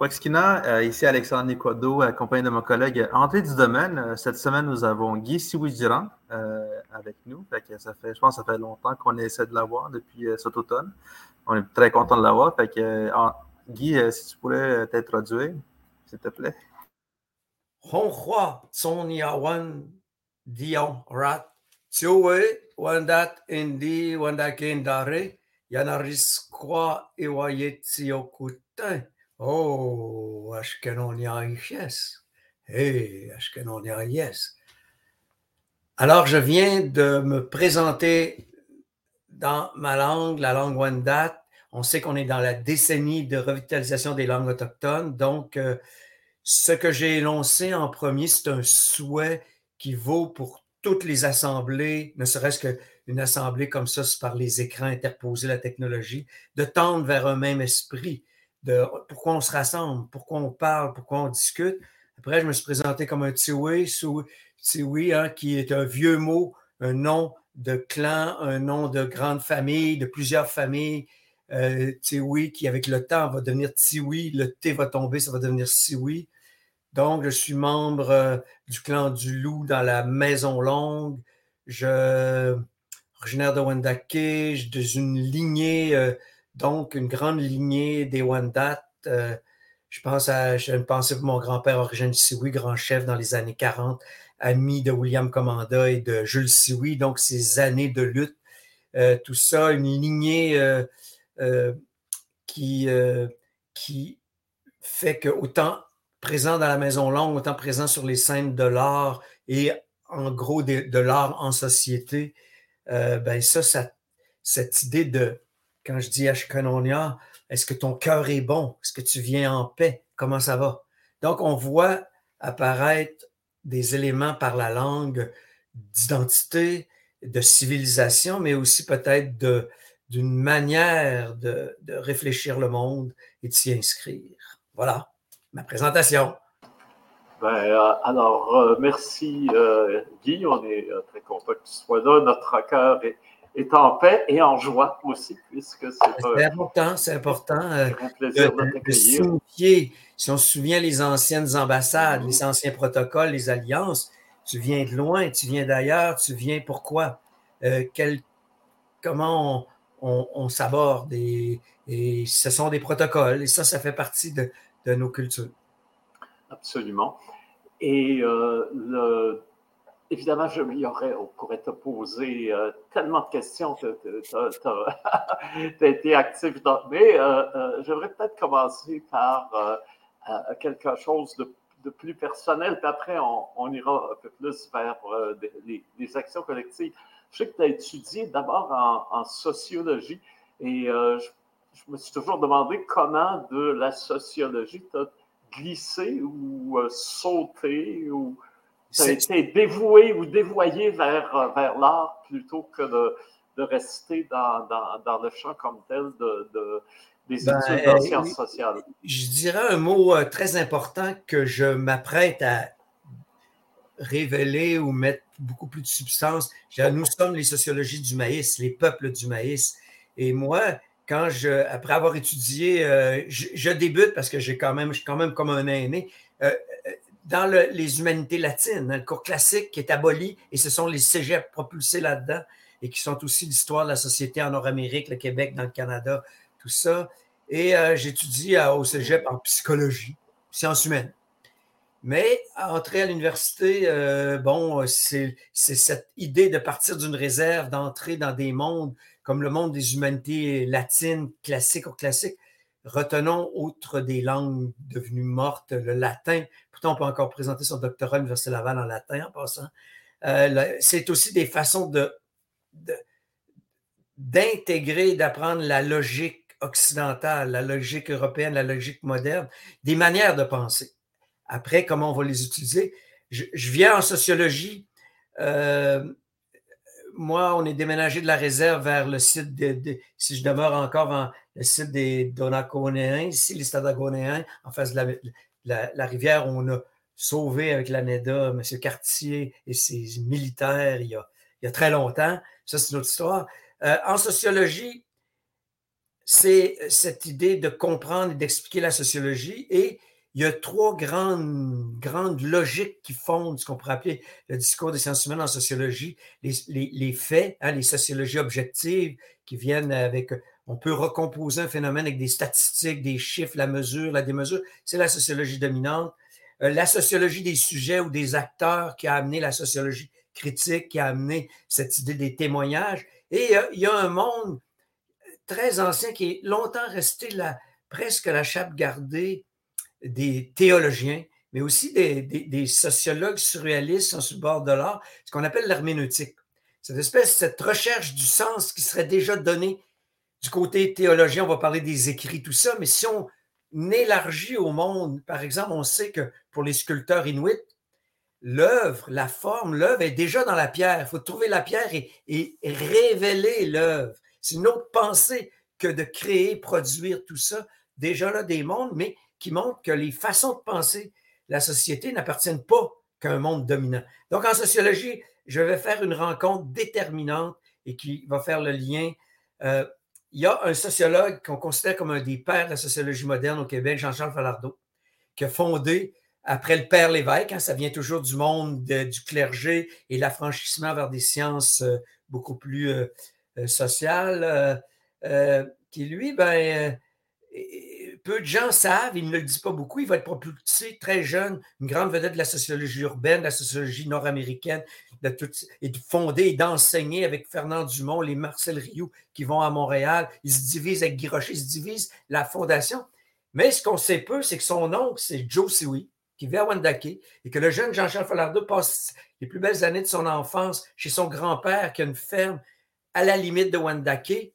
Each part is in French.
Quaxkina, euh, ici Alexandre Nicodo, accompagné de mon collègue André du domaine. Euh, cette semaine, nous avons Guy Siouidjiran euh, avec nous. ça fait, je pense que ça fait longtemps qu'on essaie de l'avoir depuis cet automne. On est très content de l'avoir. Guy, si tu pourrais t'introduire, s'il te plaît. Honghua Tsoniawan Dion Rat Tiowe Wandat Indi Wandakendare Yanaris Kwa Iwayetsiokutin. Oh, Ashkenonia yes. Hey, Ashkenonia yes. Alors, je viens de me présenter dans ma langue, la langue Wendat. On sait qu'on est dans la décennie de revitalisation des langues autochtones. Donc, euh, ce que j'ai énoncé en premier, c'est un souhait qui vaut pour toutes les assemblées, ne serait-ce qu'une assemblée comme ça, par les écrans interposés, la technologie, de tendre vers un même esprit pourquoi on se rassemble, pourquoi on parle, pourquoi on discute. Après, je me suis présenté comme un Tiwi, Tiwi hein, qui est un vieux mot, un nom de clan, un nom de grande famille, de plusieurs familles. Euh, Tiwi qui, avec le temps, va devenir Tiwi. Le T va tomber, ça va devenir Siwi. Donc, je suis membre euh, du clan du loup dans la Maison Longue. Je, originaire de Wendake, de une lignée euh, donc, une grande lignée des Wendat. Euh, je pense à, j'ai une pensée pour mon grand-père Origène Sioui, grand chef dans les années 40, ami de William Commanda et de Jules Sioui. Donc, ces années de lutte, euh, tout ça, une lignée euh, qui, fait que autant présent dans la Maison Longue, autant présent sur les scènes de l'art et en gros de, l'art en société, ben ça, cette idée de quand je dis Ashkanonia, est-ce que ton cœur est bon? Est-ce que tu viens en paix? Comment ça va? Donc, on voit apparaître des éléments par la langue d'identité, de civilisation, mais aussi peut-être d'une manière de, réfléchir le monde et de s'y inscrire. Voilà ma présentation. Ben, euh, alors, euh, merci euh, Guy, on est très content que tu sois là. Notre cœur est, est en paix et en joie aussi, puisque c'est important, c'est important. Euh, un plaisir de, de signifier, si on se souvient les anciennes ambassades, les anciens protocoles, les alliances, tu viens de loin, tu viens d'ailleurs, tu viens pourquoi? Euh, quel, comment on, s'aborde et, et, ce sont des protocoles et ça, ça fait partie de, de nos cultures. Absolument. Et euh, le Évidemment, je m'y aurais, on pourrait te poser euh, tellement de questions. Tu as, été actif. Mais euh, euh, j'aimerais peut-être commencer par quelque chose de, plus personnel, puis après, on, ira un peu plus vers les, actions collectives. Je sais que tu as étudié d'abord en, sociologie et je, me suis toujours demandé comment de la sociologie tu as glissé ou sauté ou été dévoué ou dévoyé vers, euh, vers l'art plutôt que de, de rester dans, dans, dans, le champ comme tel de, de des ben, études en sciences sociales. Je dirais un mot euh, très important que je m'apprête à révéler ou mettre beaucoup plus de substance. Nous sommes les sociologies du maïs, les peuples du maïs. Et moi, quand je, après avoir étudié, euh, je, débute parce que j'ai quand même, je suis quand même comme un aîné dans les humanités latines, le cours classique qui est aboli, et ce sont les cégeps propulsés là-dedans, et qui sont aussi l'histoire de la société en Nord-Amérique, le Québec, dans le Canada, tout ça. Et euh, j'étudie au cégep en psychologie, sciences humaines. Mais entrer à l'université, euh, bon, c'est cette idée de partir d'une réserve, d'entrer dans des mondes comme le monde des humanités latines, classiques ou classiques. Retenons, outre des langues devenues mortes, le latin. Pourtant, on peut encore présenter son doctorat à Laval en latin en passant. Euh, c'est aussi des façons d'intégrer, d'apprendre la logique occidentale, la logique européenne, la logique moderne, des manières de penser. Après, comment on va les utiliser? Je, viens en sociologie. Euh, moi, on est déménagé de la réserve vers le site de, si je demeure encore dans le site des Donaconéens, ici, les Stadagonéens, en face de la, rivière où on a sauvé avec l'ANEDA M. Cartier et ses militaires il y a, très longtemps. Ça, c'est une autre histoire. Euh, en sociologie, c'est cette idée de comprendre et d'expliquer la sociologie. Et il y a trois grandes, grandes logiques qui fondent ce qu'on pourrait appeler le discours des sciences humaines en sociologie. Les, les, faits, hein, les sociologies objectives qui viennent avec, on peut recomposer un phénomène avec des statistiques, des chiffres, la mesure, la démesure. C'est la sociologie dominante. Euh, la sociologie des sujets ou des acteurs qui a amené la sociologie critique, qui a amené cette idée des témoignages. Et euh, il y a un monde très ancien qui est longtemps resté presque la chape gardée des théologiens, mais aussi des, sociologues surréalistes sur le bord de l'art, ce qu'on appelle l'herméneutique. Cette espèce, cette recherche du sens qui serait déjà donnée du côté théologien, on va parler des écrits, tout ça, mais si on élargit au monde, par exemple, on sait que pour les sculpteurs inuits, l'œuvre, la forme, l'œuvre est déjà dans la pierre. Il faut trouver la pierre et, révéler l'œuvre. C'est une autre pensée que de créer, produire tout ça. Déjà là, des mondes, mais qui montrent que les façons de penser la société n'appartiennent pas qu'à un monde dominant. Donc, en sociologie, je vais faire une rencontre déterminante et qui va faire le lien. Euh, il y a un sociologue qu'on considère comme un des pères de la sociologie moderne au Québec, Jean-Charles Falardeau, qui a fondé, après le père Lévesque, hein, ça vient toujours du monde du clergé et l'affranchissement vers des sciences euh, beaucoup plus euh, sociales, qui lui, ben, peu de gens savent, il ne le dit pas beaucoup, il va être propulsé très jeune, une grande vedette de la sociologie urbaine, de la sociologie nord-américaine, de et de fonder et d'enseigner avec Fernand Dumont, les Marcel Rioux qui vont à Montréal. Il se divise avec Guy Rocher, il se divise la fondation. Mais ce qu'on sait peu, c'est que son oncle, c'est Joe Siwi, qui vit à Wendake, et que le jeune Jean-Charles Falardeau passe les plus belles années de son enfance chez son grand-père qui a une ferme à la limite de Wendake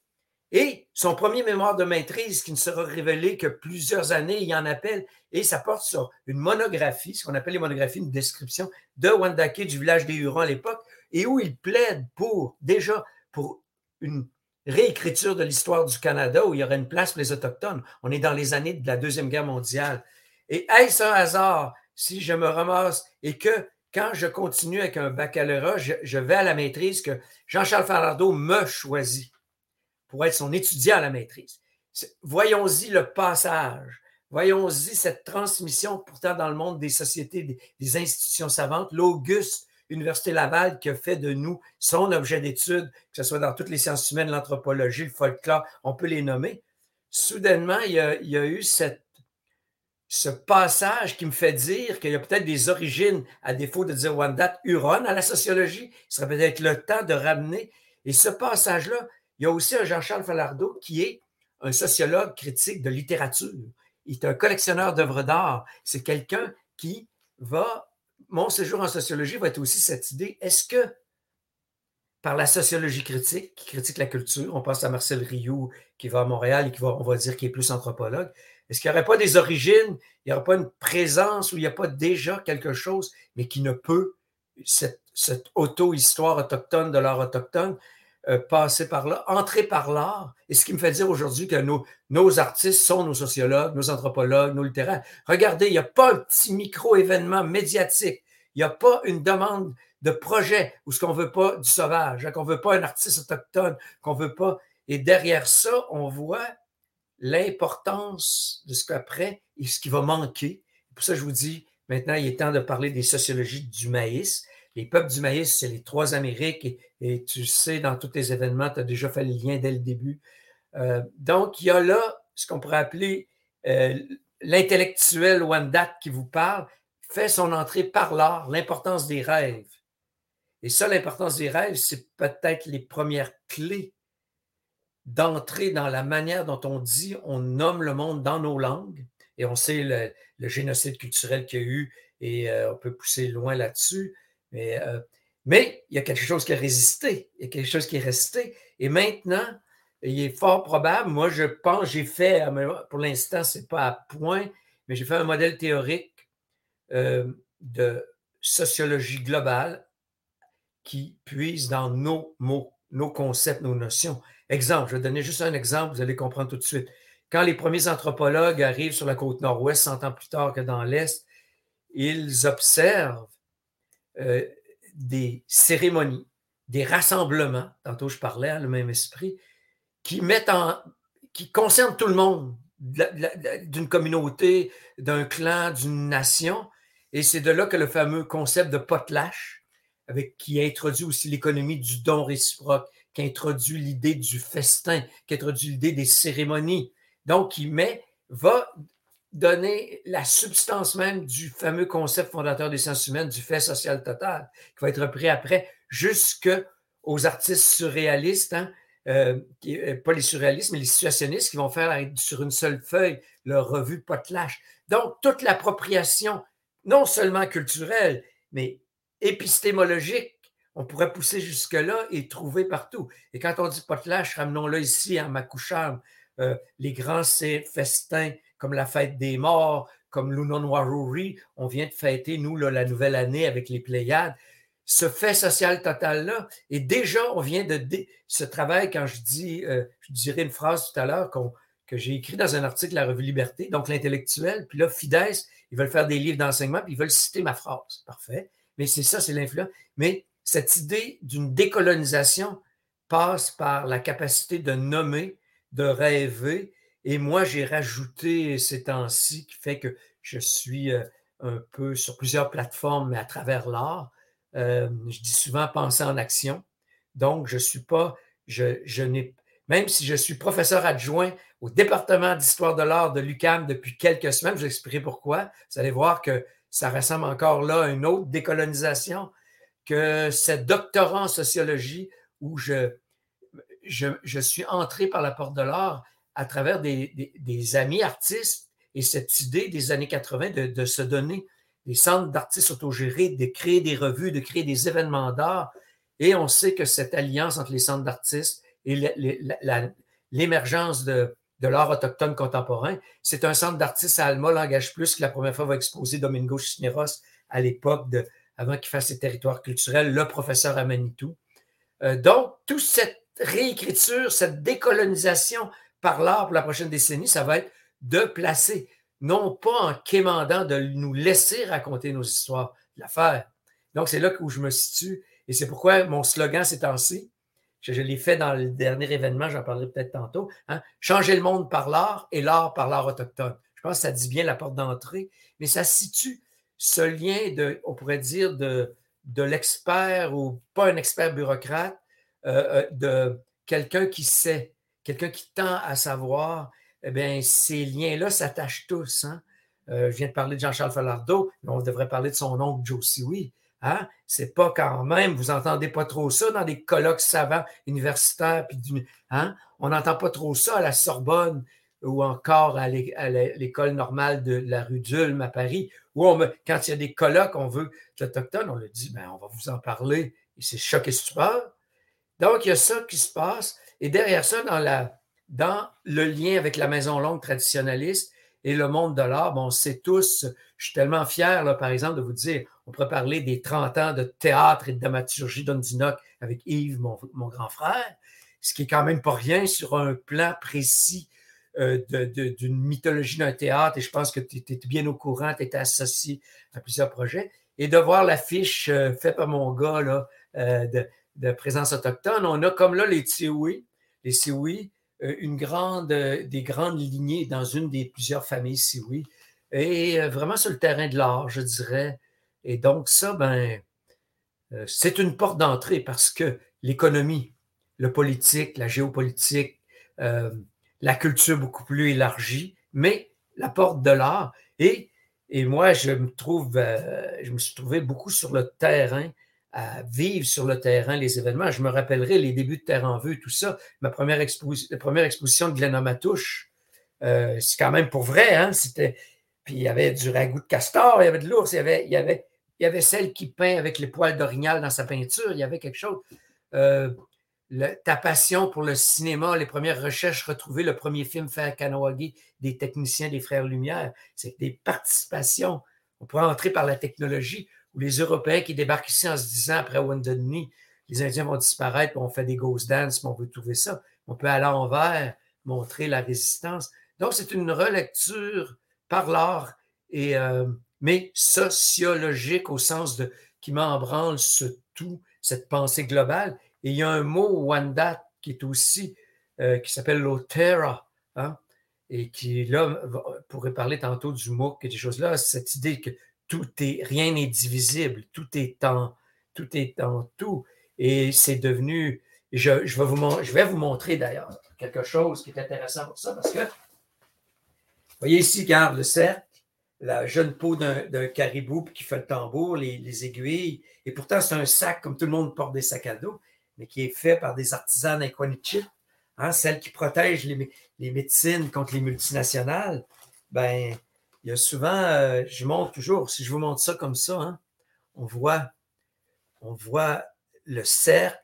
et son premier mémoire de maîtrise, qui ne sera révélé que plusieurs années, il en appelle, et ça porte sur une monographie, ce qu'on appelle les monographies, une description de Wandake, du village des Hurons à l'époque, et où il plaide pour, déjà, pour une réécriture de l'histoire du Canada, où il y aurait une place pour les Autochtones. On est dans les années de la Deuxième Guerre mondiale. Et est-ce un hasard si je me ramasse et que quand je continue avec un baccalauréat, je, vais à la maîtrise, que Jean-Charles Falardeau me choisit pour être son étudiant à la maîtrise. Voyons-y le passage. Voyons-y cette transmission pourtant dans le monde des sociétés, des, institutions savantes. L'Auguste Université Laval qui a fait de nous son objet d'étude, que ce soit dans toutes les sciences humaines, l'anthropologie, le folklore, on peut les nommer. Soudainement, il y a, eu cette, ce passage qui me fait dire qu'il y a peut-être des origines, à défaut de dire Wendat, Huron à la sociologie. Ce serait peut-être le temps de ramener. Et ce passage-là, il y a aussi un Jean-Charles Falardeau qui est un sociologue critique de littérature. Il est un collectionneur d'œuvres d'art. C'est quelqu'un qui va, mon séjour en sociologie va être aussi cette idée, est-ce que par la sociologie critique, qui critique la culture, on pense à Marcel Rioux qui va à Montréal et qui va, on va dire, qui est plus anthropologue, est-ce qu'il n'y aurait pas des origines, il n'y aurait pas une présence où il n'y a pas déjà quelque chose, mais qui ne peut, cette, cette auto-histoire autochtone de l'art autochtone, euh, passer par là, entrer par l'art. Et ce qui me fait dire aujourd'hui que nos, nos artistes sont nos sociologues, nos anthropologues, nos littéraires. Regardez, il n'y a pas un petit micro-événement médiatique. Il n'y a pas une demande de projet où ce qu'on veut pas du sauvage, hein, qu'on veut pas un artiste autochtone, qu'on veut pas. Et derrière ça, on voit l'importance de ce qu'après et ce qui va manquer. Pour ça, je vous dis, maintenant, il est temps de parler des sociologies du maïs. Les peuples du maïs, c'est les trois Amériques et, tu sais, dans tous tes événements, tu as déjà fait le lien dès le début. Euh, donc, il y a là ce qu'on pourrait appeler euh, l'intellectuel Wendat qui vous parle, fait son entrée par l'art, l'importance des rêves. Et ça, l'importance des rêves, c'est peut-être les premières clés d'entrer dans la manière dont on dit, on nomme le monde dans nos langues. Et on sait le, génocide culturel qu'il y a eu et euh, on peut pousser loin là-dessus. Mais, euh, mais il y a quelque chose qui a résisté, il y a quelque chose qui est resté. Et maintenant, il est fort probable, moi je pense, j'ai fait, pour l'instant, ce n'est pas à point, mais j'ai fait un modèle théorique euh, de sociologie globale qui puise dans nos mots, nos concepts, nos notions. Exemple, je vais donner juste un exemple, vous allez comprendre tout de suite. Quand les premiers anthropologues arrivent sur la côte nord-ouest, 100 ans plus tard que dans l'Est, ils observent euh, des cérémonies, des rassemblements, tantôt je parlais, à le même esprit, qui mettent en, qui concerne tout le monde, d'une communauté, d'un clan, d'une nation. Et c'est de là que le fameux concept de potlatch, avec, qui introduit aussi l'économie du don réciproque, qui introduit l'idée du festin, qui introduit l'idée des cérémonies. Donc, qui met, va donner la substance même du fameux concept fondateur des sciences humaines, du fait social total, qui va être repris après jusque aux artistes surréalistes, hein, euh, euh, pas les surréalistes, mais les situationnistes qui vont faire sur une seule feuille leur revue Potlatch. Donc, toute l'appropriation, non seulement culturelle, mais épistémologique, on pourrait pousser jusque-là et trouver partout. Et quand on dit Potlatch, ramenons-le ici à Makoucham, euh, les grands festins comme la fête des morts, comme l'Unonwaruri, on vient de fêter, nous, la nouvelle année avec les Pléiades ce fait social total-là. Et déjà, on vient de ce travail, quand je dis, euh, je dirais une phrase tout à l'heure que j'ai écrit dans un article de la revue Liberté, donc l'intellectuel, puis là, Fides, ils veulent faire des livres d'enseignement, puis ils veulent citer ma phrase. Parfait. Mais c'est ça, c'est l'influence. Mais cette idée d'une décolonisation passe par la capacité de nommer, de rêver. Et moi, j'ai rajouté ces temps-ci qui fait que je suis euh, un peu sur plusieurs plateformes, mais à travers l'art, je dis souvent penser en action. Donc, je suis pas, je, je n'ai, même si je suis professeur adjoint au département d'histoire de l'art de l'UCAM depuis quelques semaines, je vais expliquer pourquoi. Vous allez voir que ça ressemble encore là à une autre décolonisation que cette doctorat en sociologie où je, je, suis entré par la porte de l'art à travers des, amis artistes et cette idée des années 80 de, se donner des centres d'artistes autogérés, de créer des revues, de créer des événements d'art. Et on sait que cette alliance entre les centres d'artistes et l'émergence de, l'art autochtone contemporain, c'est un centre d'artistes à Alma, Langage Plus, qui la première fois va exposer Domingo Cisneros à l'époque, avant qu'il fasse ses territoires culturels, le professeur à. Euh, donc, toute cette réécriture, cette décolonisation par l'art pour la prochaine décennie, ça va être de placer non pas en quémandant de nous laisser raconter nos histoires, de la faire. Donc, c'est là où je me situe. Et c'est pourquoi mon slogan ces temps-ci, je, l'ai fait dans le dernier événement, j'en parlerai peut-être tantôt, hein, changer le monde par l'art et l'art par l'art autochtone. Je pense que ça dit bien la porte d'entrée, mais ça situe ce lien de, on pourrait dire, de, l'expert ou pas un expert bureaucrate, euh, euh, de quelqu'un qui sait, quelqu'un qui tend à savoir eh bien, ces liens-là s'attachent tous. Hein. Euh, je viens de parler de Jean-Charles Falardeau, mais on devrait parler de son oncle Joe Siwi. Hein? C'est pas quand même, vous entendez pas trop ça dans des colloques savants universitaires. Puis hein? On n'entend pas trop ça à la Sorbonne ou encore à l'école normale de la rue d'Ulm à Paris, où quand il y a des colloques, on veut l'Autochtone, on le dit, ben, on va vous en parler. Et c'est choqué stupeur. Donc, il y a ça qui se passe. Et derrière ça, dans le lien avec la Maison Longue traditionnaliste et le monde de l'art, bon, c'est tous, je suis tellement fier, là, par exemple, de vous dire, on pourrait parler des 30 ans de théâtre et de dramaturgie d'Ondinoc avec Yves, mon, grand frère, ce qui est quand même pas rien sur un plan précis euh, d'une mythologie d'un théâtre, et je pense que tu étais bien au courant, tu étais associé à plusieurs projets, et de voir l'affiche euh, faite par mon gars là, euh, de, présence autochtone, on a comme là les Sioui, les Sioui, euh, une grande, euh, des grandes lignées dans une des plusieurs familles oui, et euh, vraiment sur le terrain de l'art, je dirais. Et donc, ça, ben, c'est une porte d'entrée parce que l'économie, le politique, la géopolitique, la culture beaucoup plus élargie, mais la porte de l'art. Et, et moi, je me trouve, je me suis trouvé beaucoup sur le terrain à vivre sur le terrain les événements. Je me rappellerai les débuts de Terre en vue, tout ça. Ma première, la première exposition de Glenn Matouche, euh, c'est quand même pour vrai. Hein? C'était... Puis il y avait du ragoût de castor, il y avait de l'ours, il y avait, il y avait, il y avait celle qui peint avec les poils d'orignal dans sa peinture, il y avait quelque chose. Euh, ta passion pour le cinéma, les premières recherches retrouvées, le premier film fait à Kanawagi des techniciens des Frères Lumière, c'est des participations. On pourrait entrer par la technologie ou les Européens qui débarquent ici en se disant après Wounded les Indiens vont disparaître, on fait des ghost dance, on veut trouver ça. On peut aller envers, montrer la résistance. Donc, c'est une relecture par l'art, euh, mais sociologique au sens de qui m'embranle ce tout, cette pensée globale. Et il y a un mot, Wendat, qui est aussi, euh, qui s'appelle l'Otera hein, et qui, là, pourrait parler tantôt du MOOC et des choses-là, cette idée que tout est, rien n'est divisible, tout est en, tout est en tout. Et c'est devenu, je, vais vous, montrer d'ailleurs quelque chose qui est intéressant pour ça, parce que, voyez ici, regarde le cercle, la jeune peau d'un caribou qui fait le tambour, les, aiguilles, et pourtant c'est un sac, comme tout le monde porte des sacs à dos, mais qui est fait par des artisans d'Inquanichit, hein, celles qui protègent les, les, médecines contre les multinationales. Ben, il y a souvent, euh, je montre toujours, si je vous montre ça comme ça, hein, on voit, on voit le cercle,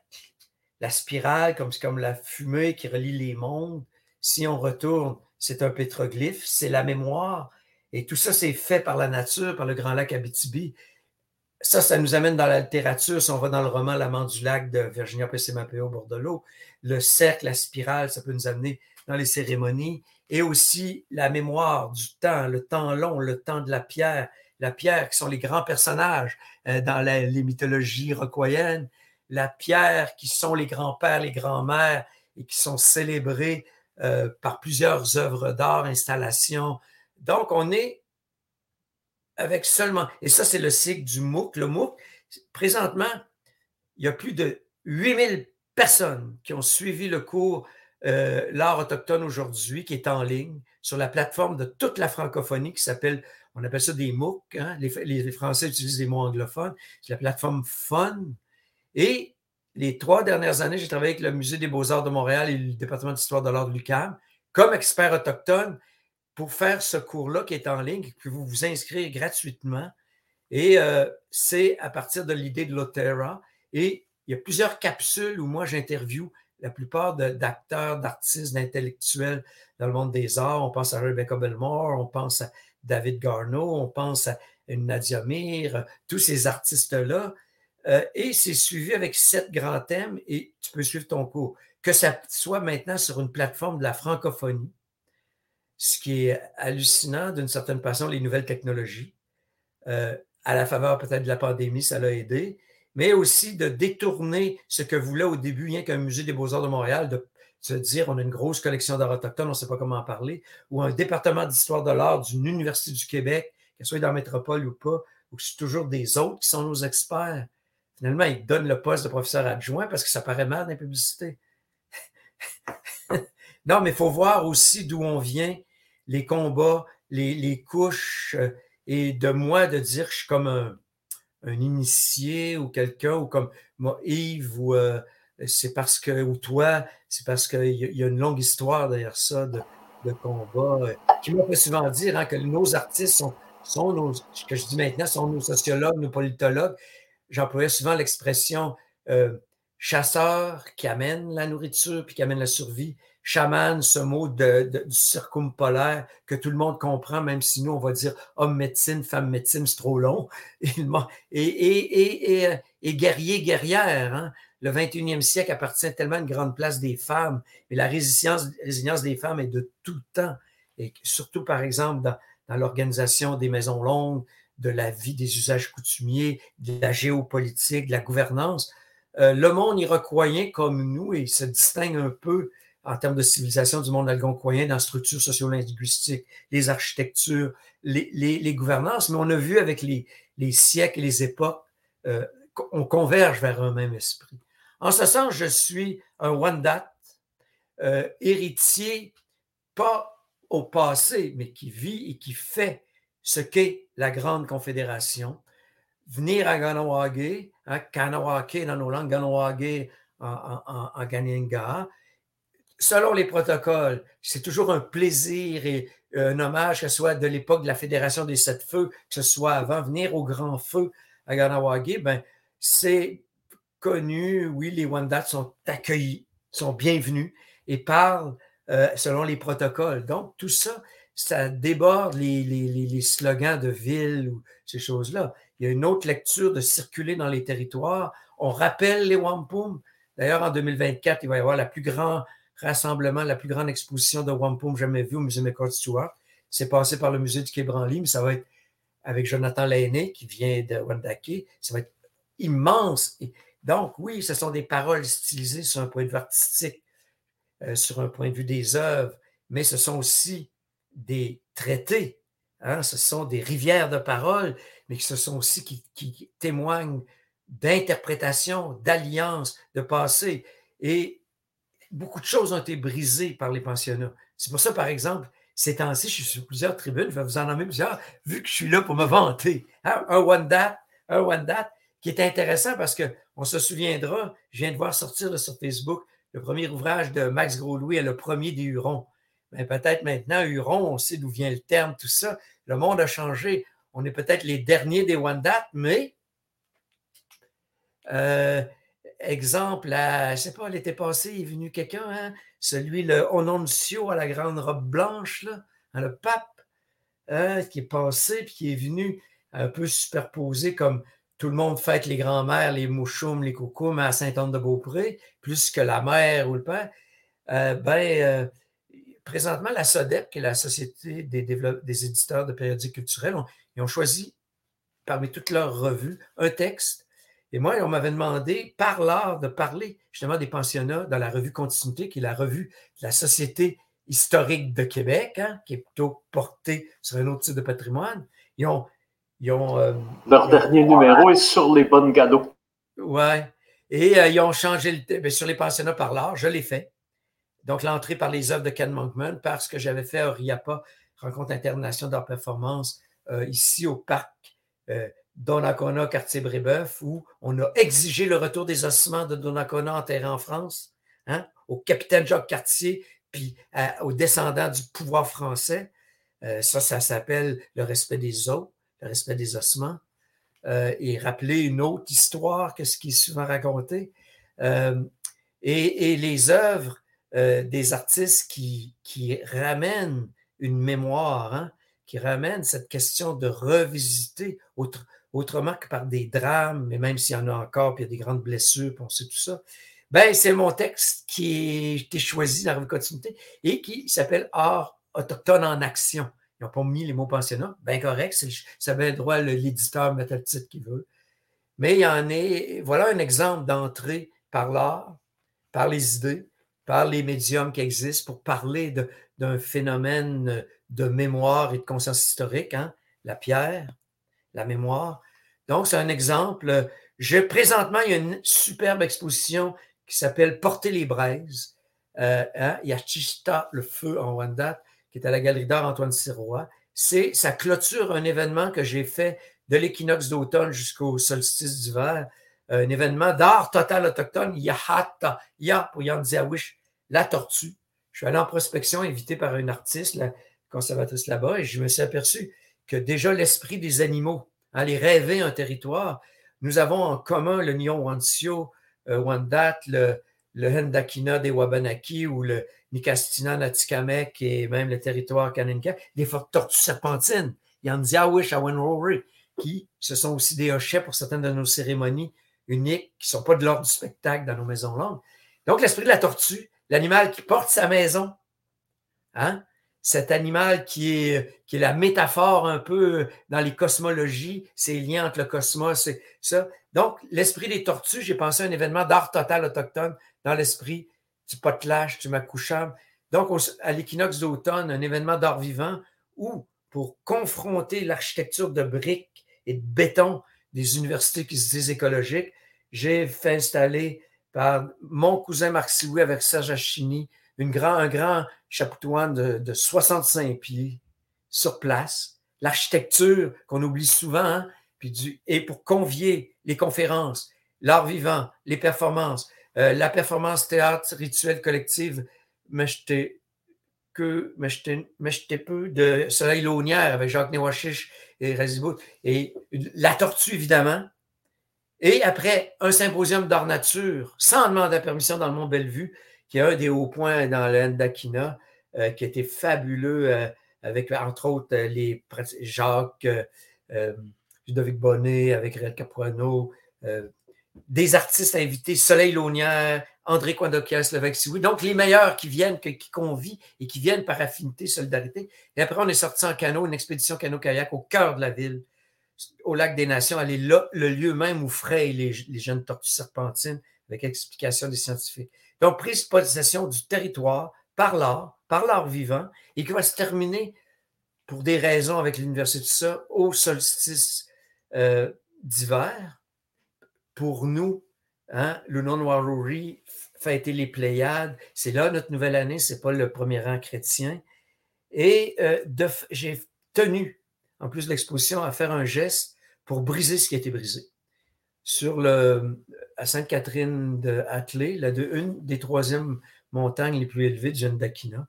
la spirale, comme, comme la fumée qui relie les mondes. Si on retourne, c'est un pétroglyphe, c'est la mémoire. Et tout ça, c'est fait par la nature, par le Grand Lac Abitibi. Ça, ça nous amène dans la littérature. Si on va dans le roman L'amant du lac de Virginia Pesce-Mapeo Bordelot, le cercle, la spirale, ça peut nous amener dans les cérémonies et aussi la mémoire du temps, le temps long, le temps de la pierre, la pierre qui sont les grands personnages euh, dans les mythologies rocoyennes, la pierre qui sont les grands-pères, les grands-mères et qui sont célébrés euh, par plusieurs œuvres d'art, installations. Donc, on est avec seulement, et ça c'est le cycle du MOOC, le MOOC, présentement, il y a plus de 8000 personnes qui ont suivi le cours euh, l'art autochtone aujourd'hui, qui est en ligne sur la plateforme de toute la francophonie qui s'appelle, on appelle ça des MOOC. Hein? Les, Français utilisent des mots anglophones. C'est la plateforme Fun. Et les trois dernières années, j'ai travaillé avec le Musée des Beaux-Arts de Montréal et le département d'histoire de l'art de l'UQAM comme expert autochtone pour faire ce cours-là qui est en ligne, puis vous vous inscrire gratuitement. Et euh, c'est à partir de l'idée de l'Otera. Et il y a plusieurs capsules où moi j'interviewe la plupart d'acteurs, d'artistes, d'intellectuels dans le monde des arts. On pense à Rebecca Belmore, on pense à David Garneau, on pense à Nadia Mir, tous ces artistes-là. Euh, et c'est suivi avec sept grands thèmes et tu peux suivre ton cours. Que ça soit maintenant sur une plateforme de la francophonie, ce qui est hallucinant d'une certaine façon, les nouvelles technologies. Euh, à la faveur peut-être de la pandémie, ça l'a aidé mais aussi de détourner ce que voulait au début rien qu'un musée des beaux-arts de Montréal, de se dire on a une grosse collection d'art autochtone, on ne sait pas comment en parler, ou un département d'histoire de l'art d'une université du Québec, qu'elle soit dans la métropole ou pas, ou c'est toujours des autres qui sont nos experts. Finalement, ils donnent le poste de professeur adjoint parce que ça paraît mal dans la publicité. non, mais il faut voir aussi d'où on vient, les combats, les, les couches, euh, et de moi de dire que je suis comme un, un initié ou quelqu'un, ou comme moi, Yves, ou euh, c'est parce que, ou toi, c'est parce qu'il y, a une longue histoire derrière ça de, de combat, euh, qui fait souvent dire hein, que nos artistes sont, sont nos, ce que je dis maintenant, sont nos sociologues, nos politologues. J'employais souvent l'expression euh, chasseur qui amène la nourriture puis qui amène la survie, chaman, ce mot de, du circumpolaire que tout le monde comprend, même si nous, on va dire homme médecine, femme médecine, c'est trop long. Et, et, et, et guerrier, guerrière. Hein. Le 21e siècle appartient tellement à une grande place des femmes, mais la résilience, résilience des femmes est de tout temps. Et surtout, par exemple, dans, dans l'organisation des maisons longues, de la vie des usages coutumiers, de la géopolitique, de la gouvernance. Euh, le monde iroquoien comme nous, il se distingue un peu en termes de civilisation du monde algonquoyen dans structure socio-linguistique, les architectures, les, les, gouvernances, mais on a vu avec les, les siècles et les époques, euh, on converge vers un même esprit. En ce sens, je suis un Wendat, euh, héritier, pas au passé, mais qui vit et qui fait ce qu'est la Grande Confédération. Venir à Ganawage, hein, Kanawake dans nos langues, Ganawage en, en, en, en selon les protocoles, c'est toujours un plaisir et un hommage, que ce soit de l'époque de la Fédération des Sept Feux, que ce soit avant, venir au Grand Feu à Ganawagi, ben, c'est connu, oui, les Wandats sont accueillis, sont bienvenus et parlent euh, selon les protocoles. Donc, tout ça, ça déborde les, les, slogans de ville ou ces choses-là. Il y a une autre lecture de circuler dans les territoires. On rappelle les Wampum. D'ailleurs, en 2024, il va y avoir la plus grande rassemblement, la plus grande exposition de wampum jamais vue au musée McCord Stewart. C'est passé par le musée du Quai Branly, mais ça va être avec Jonathan Lainé, qui vient de Wendake. Ça va être immense. donc, oui, ce sont des paroles stylisées sur un point de vue artistique, euh, sur un point de vue des œuvres, mais ce sont aussi des traités, hein, ce sont des rivières de parole, mais ce sont aussi qui, qui témoignent d'interprétation, d'alliance, de passé. Et beaucoup de choses ont été brisées par les pensionnats. C'est pour ça, par exemple, ces temps-ci, je suis sur plusieurs tribunes, je vais vous en nommer plusieurs, vu que je suis là pour me vanter. Hein, un one date, un one date, qui est intéressant parce qu'on se souviendra, je viens de voir sortir sur Facebook le premier ouvrage de Max Gros-Louis le premier des Hurons. Mais ben, peut-être maintenant, Huron, on sait d'où vient le terme, tout ça. Le monde a changé. On est peut-être les derniers des One Date, mais euh, exemple, je ne sais pas, l'été passé, il est venu quelqu'un, hein, celui, le Ononcio à la grande robe blanche, hein, le pape, hein, qui est passé, puis qui est venu un peu superposé comme tout le monde fête les grands-mères, les mouchoums, les coucoums à Sainte-Anne-de-Beaupré, plus que la mère ou le père. Euh, ben, euh, présentement, la SODEP, qui est la Société des, des éditeurs de périodiques culturels, ils ont choisi, parmi toutes leurs revues, un texte. Et moi, on m'avait demandé, par l'art, de parler justement des pensionnats dans la revue Continuité, qui est la revue de la Société historique de Québec, hein, qui est plutôt portée sur un autre type de patrimoine. Ils ont. Ils ont euh, Leur dernier numéro est sur les bonnes galops. Ouais. Et euh, ils ont changé le. Ben, sur les pensionnats par l'art, je l'ai fait. Donc, l'entrée par les œuvres de Ken Monkman, parce que j'avais fait à RIAPA, Rencontre internationale d'art performance, euh, ici au parc Donnacona, quartier Brébeuf, où on a exigé le retour des ossements de Donnacona enterrés en France, hein, au capitaine Jacques Cartier, puis aux descendants du pouvoir français. Euh, ça, ça s'appelle le respect des os, le respect des ossements. et rappeler une autre histoire que ce qui est souvent raconté. et, les œuvres euh, des artistes qui, ramènent une mémoire, hein, qui ramènent cette question de revisiter autrement que par des drames, mais même s'il y en a encore, puis il y a des grandes blessures, puis on sait tout ça. Ben, c'est mon texte qui a été choisi dans la continuité et qui s'appelle Art autochtone en action. Ils n'ont pas mis les mots pensionnats. Bien correct, ça avait le droit l'éditeur mettre le titre qu'il veut. Mais il y en est, voilà un exemple d'entrée par l'art, par les idées, par les médiums qui existent pour parler d'un phénomène de mémoire et de conscience historique, hein, la pierre, la mémoire. Donc, c'est un exemple. Je, présentement, il y a une superbe exposition qui s'appelle Porter les braises. Euh, hein, il y a le feu en Rwanda, qui est à la Galerie d'art Antoine Sirois. C'est, ça clôture un événement que j'ai fait de l'équinoxe d'automne jusqu'au solstice d'hiver un événement d'art total autochtone, Yahata, Ya pour Yandiawish, la tortue. Je suis allé en prospection invité par une artiste, la conservatrice là-bas, et je me suis aperçu déjà l'esprit des animaux, aller rêver un territoire, nous avons en commun le Nyon Wansio, euh, Wandat, le, le Hendakina des Wabanaki ou le Nikastina Natikamek et même le territoire Kaninka, des fortes tortues serpentines, Yandiawish, Awenrory, qui ce sont aussi des hochets pour certaines de nos cérémonies uniques qui ne sont pas de l'ordre du spectacle dans nos maisons longues. Donc, l'esprit de la tortue, l'animal qui porte sa maison, hein? Cet animal qui est, qui est la métaphore un peu dans les cosmologies, ces liens entre le cosmos et ça. Donc, l'esprit des tortues, j'ai pensé à un événement d'art total autochtone dans l'esprit du potlatch, du makoucham. Donc, à l'équinoxe d'automne, un événement d'art vivant où, pour confronter l'architecture de briques et de béton des universités qui se disent écologiques, j'ai fait installer par mon cousin Marc Sioui avec Serge Achini une grand, un grand chapoutoine de, de 65 pieds sur place. L'architecture qu'on oublie souvent, hein, et pour convier les conférences, l'art vivant, les performances, euh, la performance théâtre rituel collective, mais que peu de Soleil Launière avec Jacques Newachiche et Razibout et la tortue évidemment et après, un symposium d'art nature, sans demander la permission dans le Mont Bellevue, qui est un des hauts points dans l'Endakina, euh, qui était fabuleux, euh, avec entre autres euh, les Jacques, Ludovic Bonnet, avec Réal Capuano, des artistes invités, Soleil Launière, André Quandokias, Levec oui. Donc, les meilleurs qui viennent, qui convient et qui viennent par affinité, solidarité. Et après, on est sorti en canot, une expédition canot-kayak au cœur de la ville au lac des Nations, aller là, le lieu même où frayent les, jeunes tortues serpentines, avec explication des scientifiques. Donc, prise possession du territoire par l'art, par l'art vivant, et qui va se terminer pour des raisons avec l'université de ça au solstice euh, d'hiver. Pour nous, hein, le non-Waruri, fêter les Pléiades, c'est là notre nouvelle année, c'est pas le premier rang chrétien. Et euh, j'ai tenu, en plus de l'exposition, à faire un geste pour briser ce qui a été brisé. Sur le, à Sainte-Catherine de Hatley, la de, une des troisièmes montagnes les plus élevées de Jeanne d'Aquina,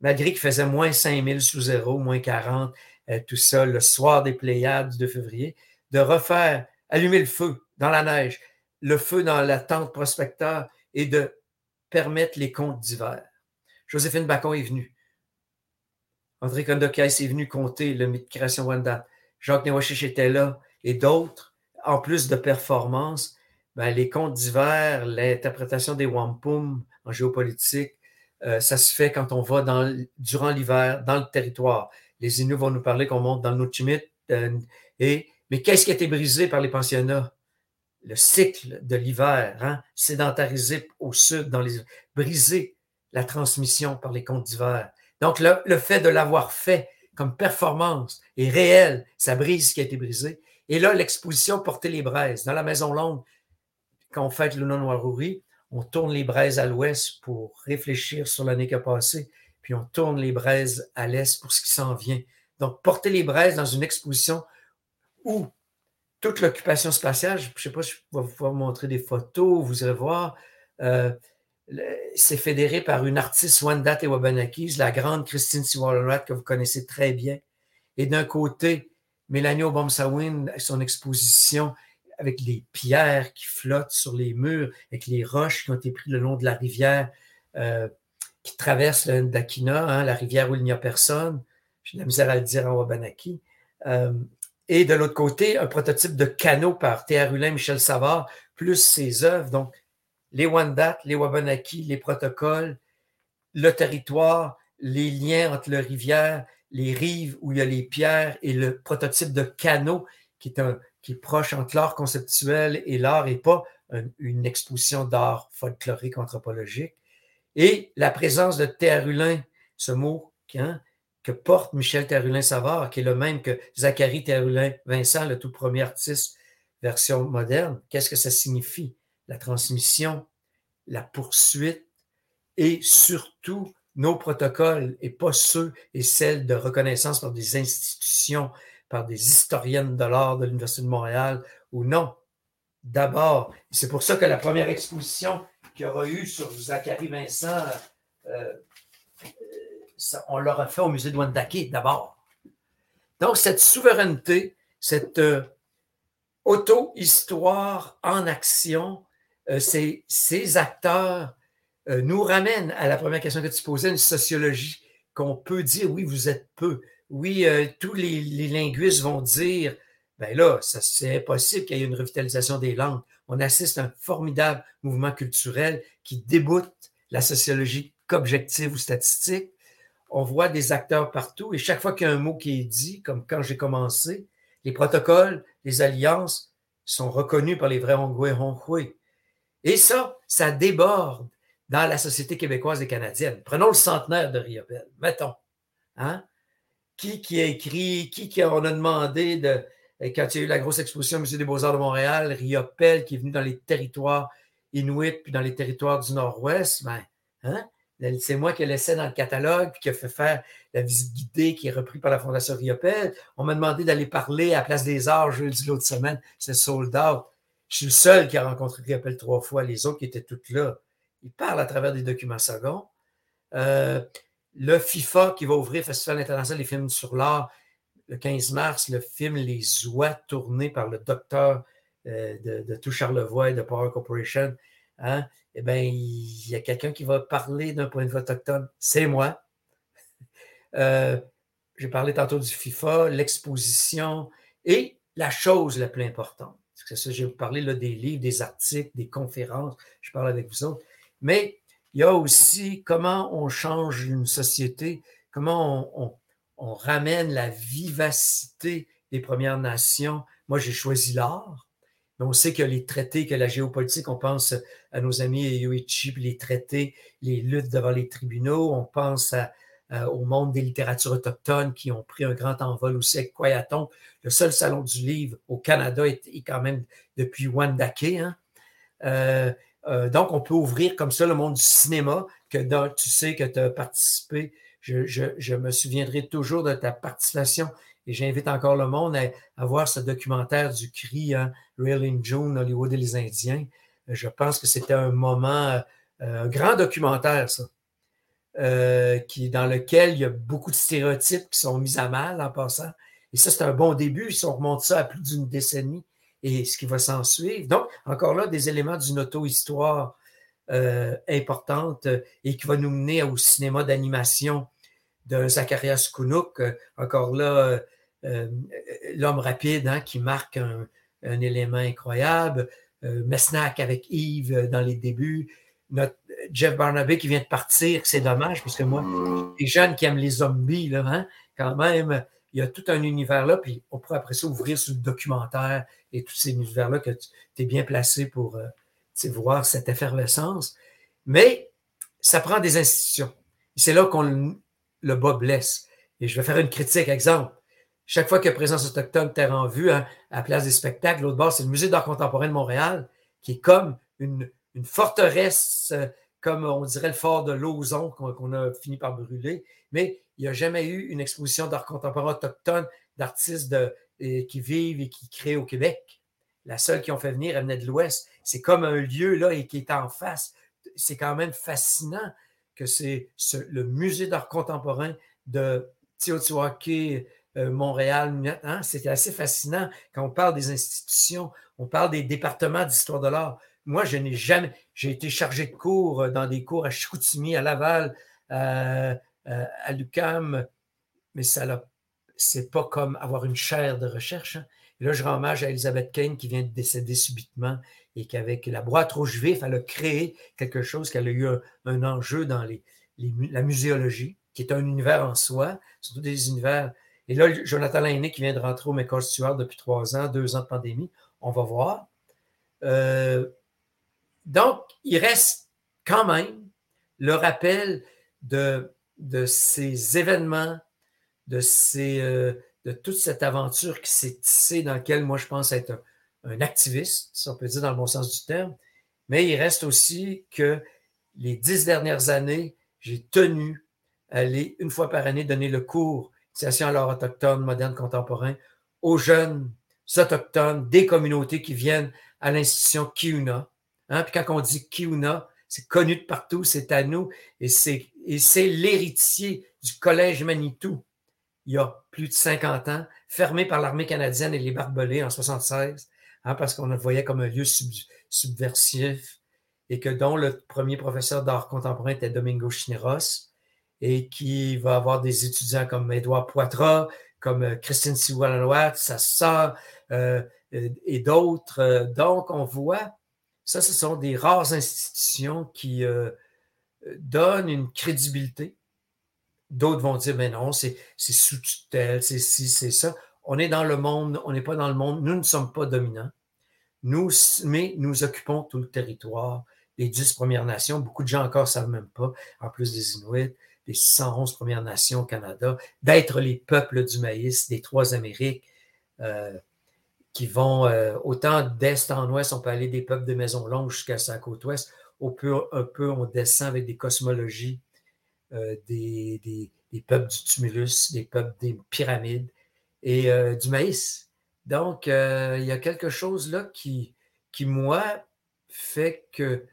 malgré qu'il faisait moins 5000 sous zéro, moins 40, euh, tout ça, le soir des Pléiades du 2 février, de refaire, allumer le feu dans la neige, le feu dans la tente prospecteur et de permettre les comptes d'hiver. Joséphine Bacon est venue. André Kondokais est venu compter le mythe de création Wanda. Jacques Newachich était là et d'autres, en plus de performances, ben, les comptes d'hiver, l'interprétation des wampum en géopolitique, euh, ça se fait quand on va durant l'hiver dans le territoire. Les Inuits vont nous parler qu'on monte dans le Nuchimit. Euh, et, mais qu'est-ce qui a été brisé par les pensionnats? Le cycle de l'hiver, hein? sédentarisé au sud, dans les, briser la transmission par les comptes d'hiver. Donc, le, le fait de l'avoir fait comme performance est réel, ça brise ce qui a été brisé. Et là, l'exposition Porter les braises dans la Maison Longue, quand on fête le non-noirourie, on tourne les braises à l'ouest pour réfléchir sur l'année qui a passé, puis on tourne les braises à l'est pour ce qui s'en vient. Donc, porter les braises dans une exposition où toute l'occupation spatiale, je ne sais pas si je vais vous montrer des photos, vous irez voir, euh, c'est fédéré par une artiste Wanda Wabanakis, la grande Christine Siwalat que vous connaissez très bien. Et d'un côté, Mélanie Obamsawin, son exposition avec les pierres qui flottent sur les murs, avec les roches qui ont été prises le long de la rivière euh, qui traverse le Ndakina, hein, la rivière où il n'y a personne. J'ai de la misère à le dire en Wabanaki. Euh, et de l'autre côté, un prototype de canot par Théa Rulin, Michel Savard, plus ses œuvres. Donc, les Wendat, les Wabanaki, les protocoles, le territoire, les liens entre les rivières, les rives où il y a les pierres et le prototype de canot qui est un, qui proche entre l'art conceptuel et l'art et pas une exposition d'art folklorique anthropologique. Et la présence de Terrulin, ce mot hein, que porte Michel Terrulin-Savard, qui est le même que Zachary Terrulin-Vincent, le tout premier artiste version moderne, qu'est-ce que ça signifie? La transmission, la poursuite et surtout nos protocoles et pas ceux et celles de reconnaissance par des institutions par des historiennes de l'art de l'Université de Montréal ou non. D'abord, c'est pour ça que la première exposition qu'il y aura eu sur Zachary Vincent, euh, on l'aura fait au musée de Wendake d'abord. Donc, cette souveraineté, cette euh, auto-histoire en action, euh, ces, acteurs nous ramènent à la première question que tu posais, une sociologie qu'on peut dire, oui, vous êtes peu, oui, euh, tous les, linguistes vont dire, ben là, c'est impossible qu'il y ait une revitalisation des langues. On assiste à un formidable mouvement culturel qui déboute la sociologie qu'objective ou statistique. On voit des acteurs partout et chaque fois qu'il y a un mot qui est dit, comme quand j'ai commencé, les protocoles, les alliances sont reconnus par les vrais Hongoué Hongoué. Et ça, ça déborde dans la société québécoise et canadienne. Prenons le centenaire de Riopel, mettons. Hein? qui, qui a écrit, qui, qui on a demandé de, quand il y a eu la grosse exposition au Musée des Beaux-Arts de Montréal, Riopel qui est venu dans les territoires inuits puis dans les territoires du Nord-Ouest, ben, hein? c'est moi qui ai laissé dans le catalogue puis qui a fait faire la visite guidée qui est reprise par la Fondation Riopel. On m'a demandé d'aller parler à la Place des Arts jeudi l'autre semaine. C'est sold out. Je suis le seul qui a rencontré Riopel trois fois. Les autres qui étaient toutes là. Ils parlent à travers des documents seconds. Euh, le FIFA qui va ouvrir Festival international des films sur l'art le 15 mars, le film Les Oies tourné par le docteur euh, de, Tout Charlevoix et de Power Corporation. Hein? Eh bien, il y a quelqu'un qui va parler d'un point de vue autochtone. C'est moi. Euh, j'ai parlé tantôt du FIFA, l'exposition et la chose la plus importante. C'est ça, j'ai parlé des livres, des articles, des conférences. Je parle avec vous autres. Mais il y a aussi comment on change une société, comment on, ramène la vivacité des Premières Nations. Moi, j'ai choisi l'art on sait que les traités, que la géopolitique, on pense à nos amis Yoichi, les traités, les luttes devant les tribunaux, on pense au monde des littératures autochtones qui ont pris un grand envol aussi avec Kwayaton. Le seul salon du livre au Canada est, quand même depuis Wandake. Hein? Euh, euh, donc, on peut ouvrir comme ça le monde du cinéma, que tu sais que tu as participé. Je, me souviendrai toujours de ta participation et j'invite encore le monde à, voir ce documentaire du CRI, hein, in June, Hollywood et les Indiens. Je pense que c'était un moment, euh, un grand documentaire, ça, qui, dans lequel il y a beaucoup de stéréotypes qui sont mis à mal en passant. Et ça, c'est un bon début. Si on remonte ça à plus d'une décennie, et ce qui va s'en suivre. Donc, encore là, des éléments d'une auto-histoire euh, importante euh, et qui va nous mener au cinéma d'animation de Zacharias Kunuk. Euh, encore là, l'homme rapide hein, qui marque un, élément incroyable. Mesnac avec Yves dans les débuts. Notre Jeff Barnaby qui vient de partir, c'est dommage parce que moi, les jeunes qui aiment les zombies, hein, quand même, il y a tout un univers là, puis on pourrait après ça ouvrir sur le documentaire et tous ces univers-là que tu es bien placé pour euh, voir cette effervescence. Mais ça prend des institutions. C'est là qu'on le blesse. Et je vais faire une critique, exemple. Chaque fois que Présence autochtone terre en vue hein, à la place des spectacles, l'autre bord, c'est le Musée d'art contemporain de Montréal, qui est comme une, forteresse, euh, comme on dirait le fort de Lauzon qu'on a fini par brûler. Mais il n'y a jamais eu une exposition d'art contemporain autochtone d'artistes qui vivent et qui créent au Québec. La seule qui ont fait venir, elle venait de l'Ouest. C'est comme un lieu là et qui est en face. C'est quand même fascinant que c'est le musée d'art contemporain de Teotihuacan, euh, Montréal. Hein? C'était assez fascinant quand on parle des institutions, on parle des départements d'histoire de l'art. Moi, je n'ai jamais, j'ai été chargé de cours euh, dans des cours à Chicoutimi, à Laval, euh, euh, à l'UCAM, mais ça c'est pas comme avoir une chaire de recherche. Hein. là, je rends hommage à Elisabeth Kane qui vient de décéder subitement et qu'avec la boîte rouge vif, elle a créé quelque chose, qu'elle a eu un, enjeu dans la muséologie, qui est un univers en soi, surtout des univers. Et là, Jonathan Lainé qui vient de rentrer au Stewart depuis trois ans, deux ans de pandémie, on va voir. Euh, donc, il reste quand même le rappel de de ces événements, de, ces, euh, de toute cette aventure qui s'est tissée, dans laquelle moi je pense être un, activiste, si on peut dire dans le bon sens du terme. Mais il reste aussi que les dix dernières années, j'ai tenu à aller une fois par année donner le cours Initiation à l'art autochtone, moderne, contemporain aux jeunes autochtones des communautés qui viennent à l'institution Kiuna. Hein? Puis quand on dit Kiuna, c'est connu de partout, c'est à nous, et c'est, l'héritier du Collège Manitou, il y a plus de 50 ans, fermé par l'armée canadienne et les barbelés en 76, hein, parce qu'on le voyait comme un lieu subversif, et que dont le premier professeur d'art contemporain était Domingo Chineros, et qui va avoir des étudiants comme Édouard Poitras, comme euh, Christine Siwalanoat, sa sœur, euh, et d'autres. Euh, donc, on voit ça, ce sont des rares institutions qui euh, donnent une crédibilité. D'autres vont dire, mais non, c'est sous tutelle, c'est ci, c'est ça. On est dans le monde, on n'est pas dans le monde, nous ne sommes pas dominants. Nous, mais nous occupons tout le territoire, les dix Premières Nations. Beaucoup de gens encore ne savent même pas, en plus des Inuits, les 611 Premières Nations au Canada, d'être les peuples du maïs des trois Amériques. Euh, qui vont euh, autant d'est en ouest, on peut aller des peuples de Maison Longue jusqu'à sa côte ouest. Au peu, un peu, on descend avec des cosmologies euh, des, des, peuples du tumulus, des peuples des pyramides et euh, du maïs. Donc, il y a quelque chose là qui, qui, moi, fait que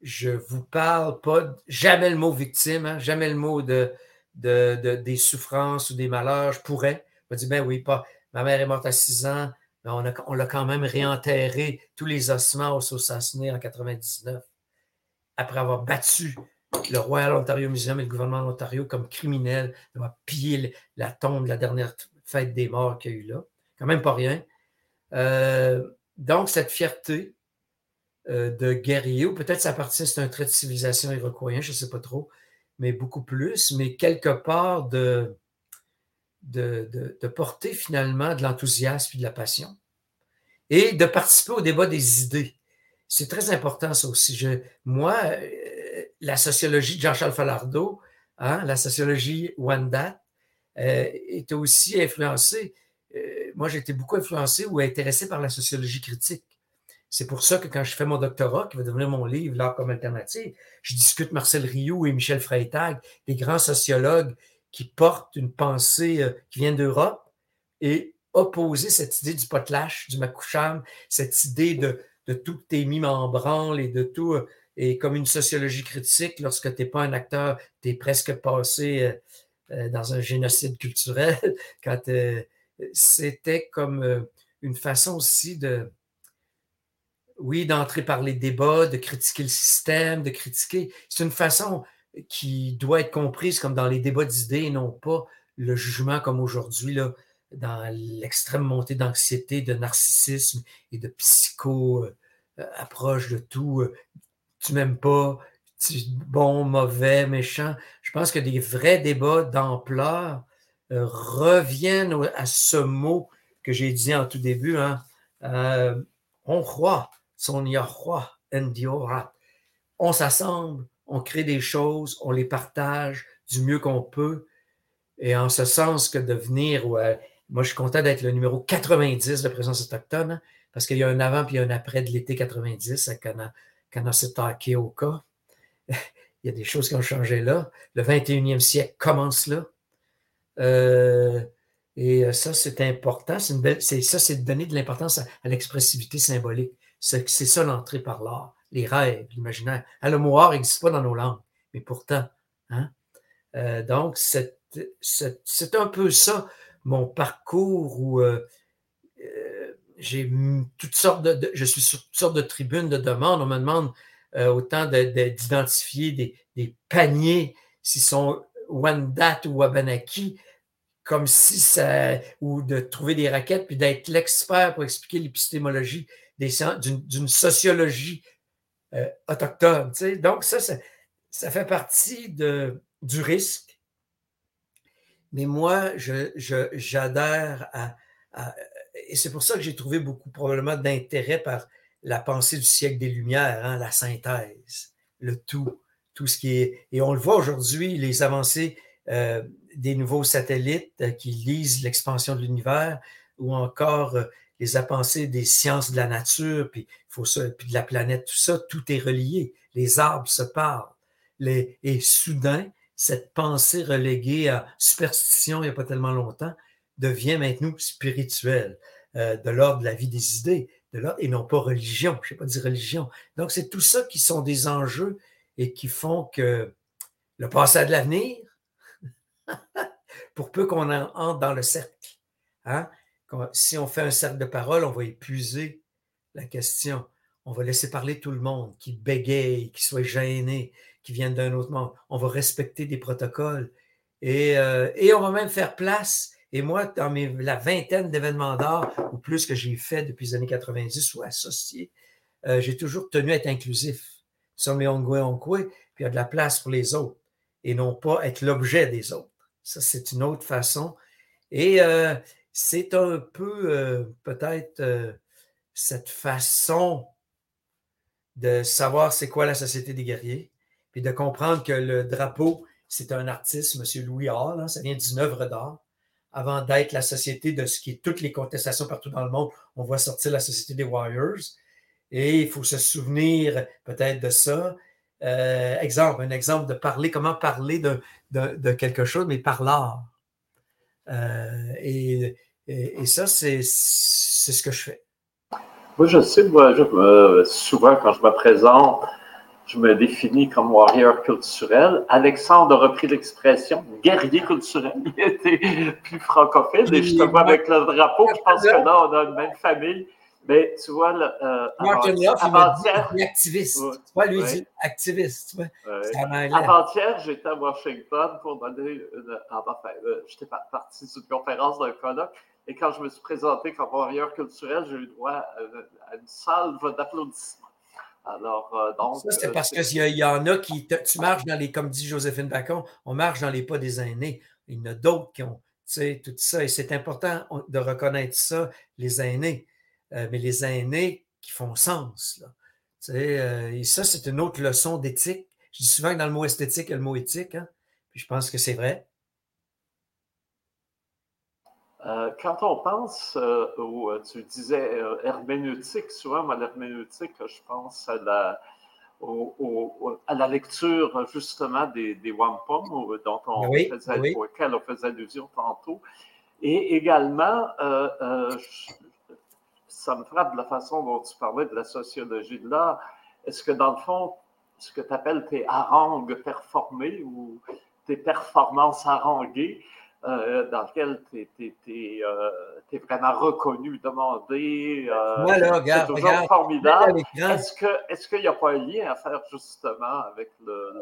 je vous parle pas, jamais le mot victime, hein, jamais le mot de, de, des souffrances ou des malheurs. Je pourrais. Je me dis, ben oui, pas. Ma mère est morte à 6 ans, on, l'a quand même réenterré, tous les ossements au en 99, après avoir battu le Royal Ontario Museum et le gouvernement de l'Ontario comme criminel, d'avoir pillé la tombe de la dernière fête des morts qu'il y a eu là. Quand même pas rien. Euh, donc, cette fierté euh, de guerrier, ou peut-être ça appartient, c'est un trait de civilisation iroquoien, je ne sais pas trop, mais beaucoup plus, mais quelque part de, de, porter finalement de l'enthousiasme et de la passion. et de participer au débat des idées. C'est très important, ça aussi. Je, moi, euh, la sociologie de Jean-Charles Falardeau, hein, la sociologie Wanda, euh, est aussi influencée. Euh, moi, j'ai été beaucoup influencé ou intéressé par la sociologie critique. C'est pour ça que quand je fais mon doctorat, qui va devenir mon livre, L'art comme alternative, je discute Marcel Rioux et Michel Freytag, des grands sociologues qui portent une pensée euh, qui vient d'Europe et opposer cette idée du potlash, du makoucham, cette idée de, de tout est mis en branle et de tout, euh, et comme une sociologie critique, lorsque tu n'es pas un acteur, tu es presque passé euh, dans un génocide culturel, quand c'était comme une façon aussi de, oui, d'entrer par les débats, de critiquer le système, de critiquer. C'est une façon qui doit être comprise comme dans les débats d'idées et non pas le jugement comme aujourd'hui, là, dans l'extrême montée d'anxiété, de narcissisme et de psycho-approche euh, de tout. Euh, tu m'aimes pas, bon, mauvais, méchant. Je pense que des vrais débats d'ampleur euh, reviennent à ce mot que j'ai dit en tout début. Hein. on croit son Yahweh Endiora. On s'assemble, on crée des choses, on les partage du mieux qu'on peut. Et en ce sens que devenir, ouais, moi je suis content d'être le numéro 90 de présence autochtone, hein, parce qu'il y a un avant puis un après de l'été 90 à au cas. Il y a des choses qui ont changé là. Le 21e siècle commence là. Euh, et ça, c'est important. C'est ça, c'est de donner de l'importance à l'expressivité symbolique. C'est ça l'entrée par l'art, les rêves, l'imaginaire. Ah, le mot art n'existe pas dans nos langues, mais pourtant. Hein? Euh, donc, c'est un peu ça, mon parcours où euh, euh, j'ai toutes sortes de, Je suis sur toutes sortes de tribunes de demandes. On me demande autant d'identifier des, des, paniers, s'ils sont Wendat ou Wabanaki, comme si ça. ou de trouver des raquettes, puis d'être l'expert pour expliquer l'épistémologie d'une sociologie euh, autochtone. Donc, ça, ça, fait partie du risque. Mais moi, j'adhère à, Et c'est pour ça que j'ai trouvé beaucoup probablement d'intérêt par la pensée du siècle des Lumières, hein, la synthèse, le tout, tout ce qui est. Et on le voit aujourd'hui, les avancées euh, des nouveaux satellites euh, qui lisent l'expansion de l'univers ou encore les avancées des sciences de la nature, puis, faut puis de la planète, tout ça, tout est relié. Les arbres se parlent. Les, et soudain, cette pensée reléguée à superstition il n'y a pas tellement longtemps devient maintenant spirituelle, euh, de l'ordre de la vie des idées, de l'ordre, et non pas religion. Je ne pas dire religion. Donc, c'est tout ça qui sont des enjeux et qui font que le passé a de l'avenir, pour peu qu'on entre dans le cercle. Hein? si on fait un cercle de parole, on va épuiser la question. On va laisser parler tout le monde, qui bégaye, qui soit gêné, qui vienne d'un autre monde. On va respecter des protocoles. Et, euh, on va même faire place. Et moi, dans mes, la vingtaine d'événements d'art ou plus que j'ai fait depuis les années 90 ou associés, euh, j'ai toujours tenu à être inclusif. Sommes les Ongwe puis il y a de la place pour les autres et non pas être l'objet des autres. Ça, c'est une autre façon. Et euh, c'est un peu peut-être cette façon de savoir c'est quoi la société des guerriers, puis de comprendre que le drapeau, c'est un artiste, M. Louis Hall, ça vient d'une œuvre d'art, avant d'être la société de ce qui est toutes les contestations partout dans le monde. On voit sortir la société des Warriors. Et il faut se souvenir peut-être de ça. Euh, exemple, un exemple de parler, comment parler de, quelque chose, mais par l'art. et et, ça, c'est ce que je fais. Moi, je sais, moi, souvent, quand je me présente, je me définis comme warrior culturel. Alexandre a repris l'expression guerrier culturel. Il était plus francophone. Et je te vois avec le drapeau, je pense que là, on a une même famille. Mais tu vois, euh, avant-hier. activiste. tu vois, lui, dit activiste. Avant-hier, j'étais à Washington pour donner une. Enfin, euh, j'étais parti sur une conférence d'un colloque. Et quand je me suis présenté comme warrior culturel, j'ai eu droit à, une salve d'applaudissements. Alors, euh, donc. Ça, c'est euh, parce qu'il y, en a qui. tu marches dans les. Comme dit Joséphine Bacon, on marche dans les pas des aînés. Il y en a d'autres qui ont. Tu sais, tout ça. Et c'est important de reconnaître ça, les aînés. mais les aînés qui font sens. Là. et ça, c'est une autre leçon d'éthique. Je dis souvent que dans le mot esthétique, il y a le mot éthique. Hein, puis je pense que c'est vrai. Quand on pense, tu disais herméneutique, souvent, à l'herméneutique, je pense à la, à la lecture justement des, des wampum dont on faisait, auxquels on faisait allusion tantôt. Et également, euh, euh, ça me frappe la façon dont tu parlais de la sociologie de l'art. Est-ce que dans le fond, ce que tu appelles tes harangues performées ou tes performances haranguées, euh, dans lequel tu es, euh, vraiment reconnu, demandé. Euh, c'est toujours formidable. Est-ce qu'il est n'y a pas un lien à faire justement avec le,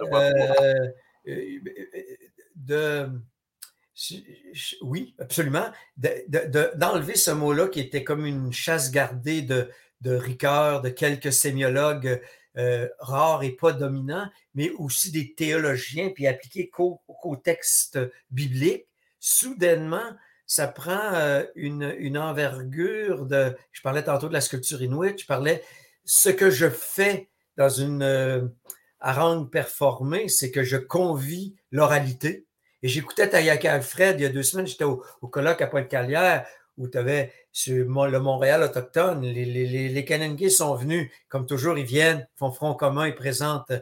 de, Oui, absolument. D'enlever ce mot-là qui était comme une chasse gardée de, de de quelques sémiologues rares et pas dominants, mais aussi des théologiens, puis appliquer qu'au texte biblique soudainement, ça prend euh, une, envergure de. Je parlais tantôt de la sculpture inuit, je parlais. Ce que je fais dans une euh, harangue performée, c'est que je convie l'oralité. Et j'écoutais Tayaka Alfred il y a deux semaines, j'étais au, colloque à Pointe-Calière où tu avais le Montréal autochtone. Les, les, les, sont venus, comme toujours, ils viennent, font front commun, ils présentent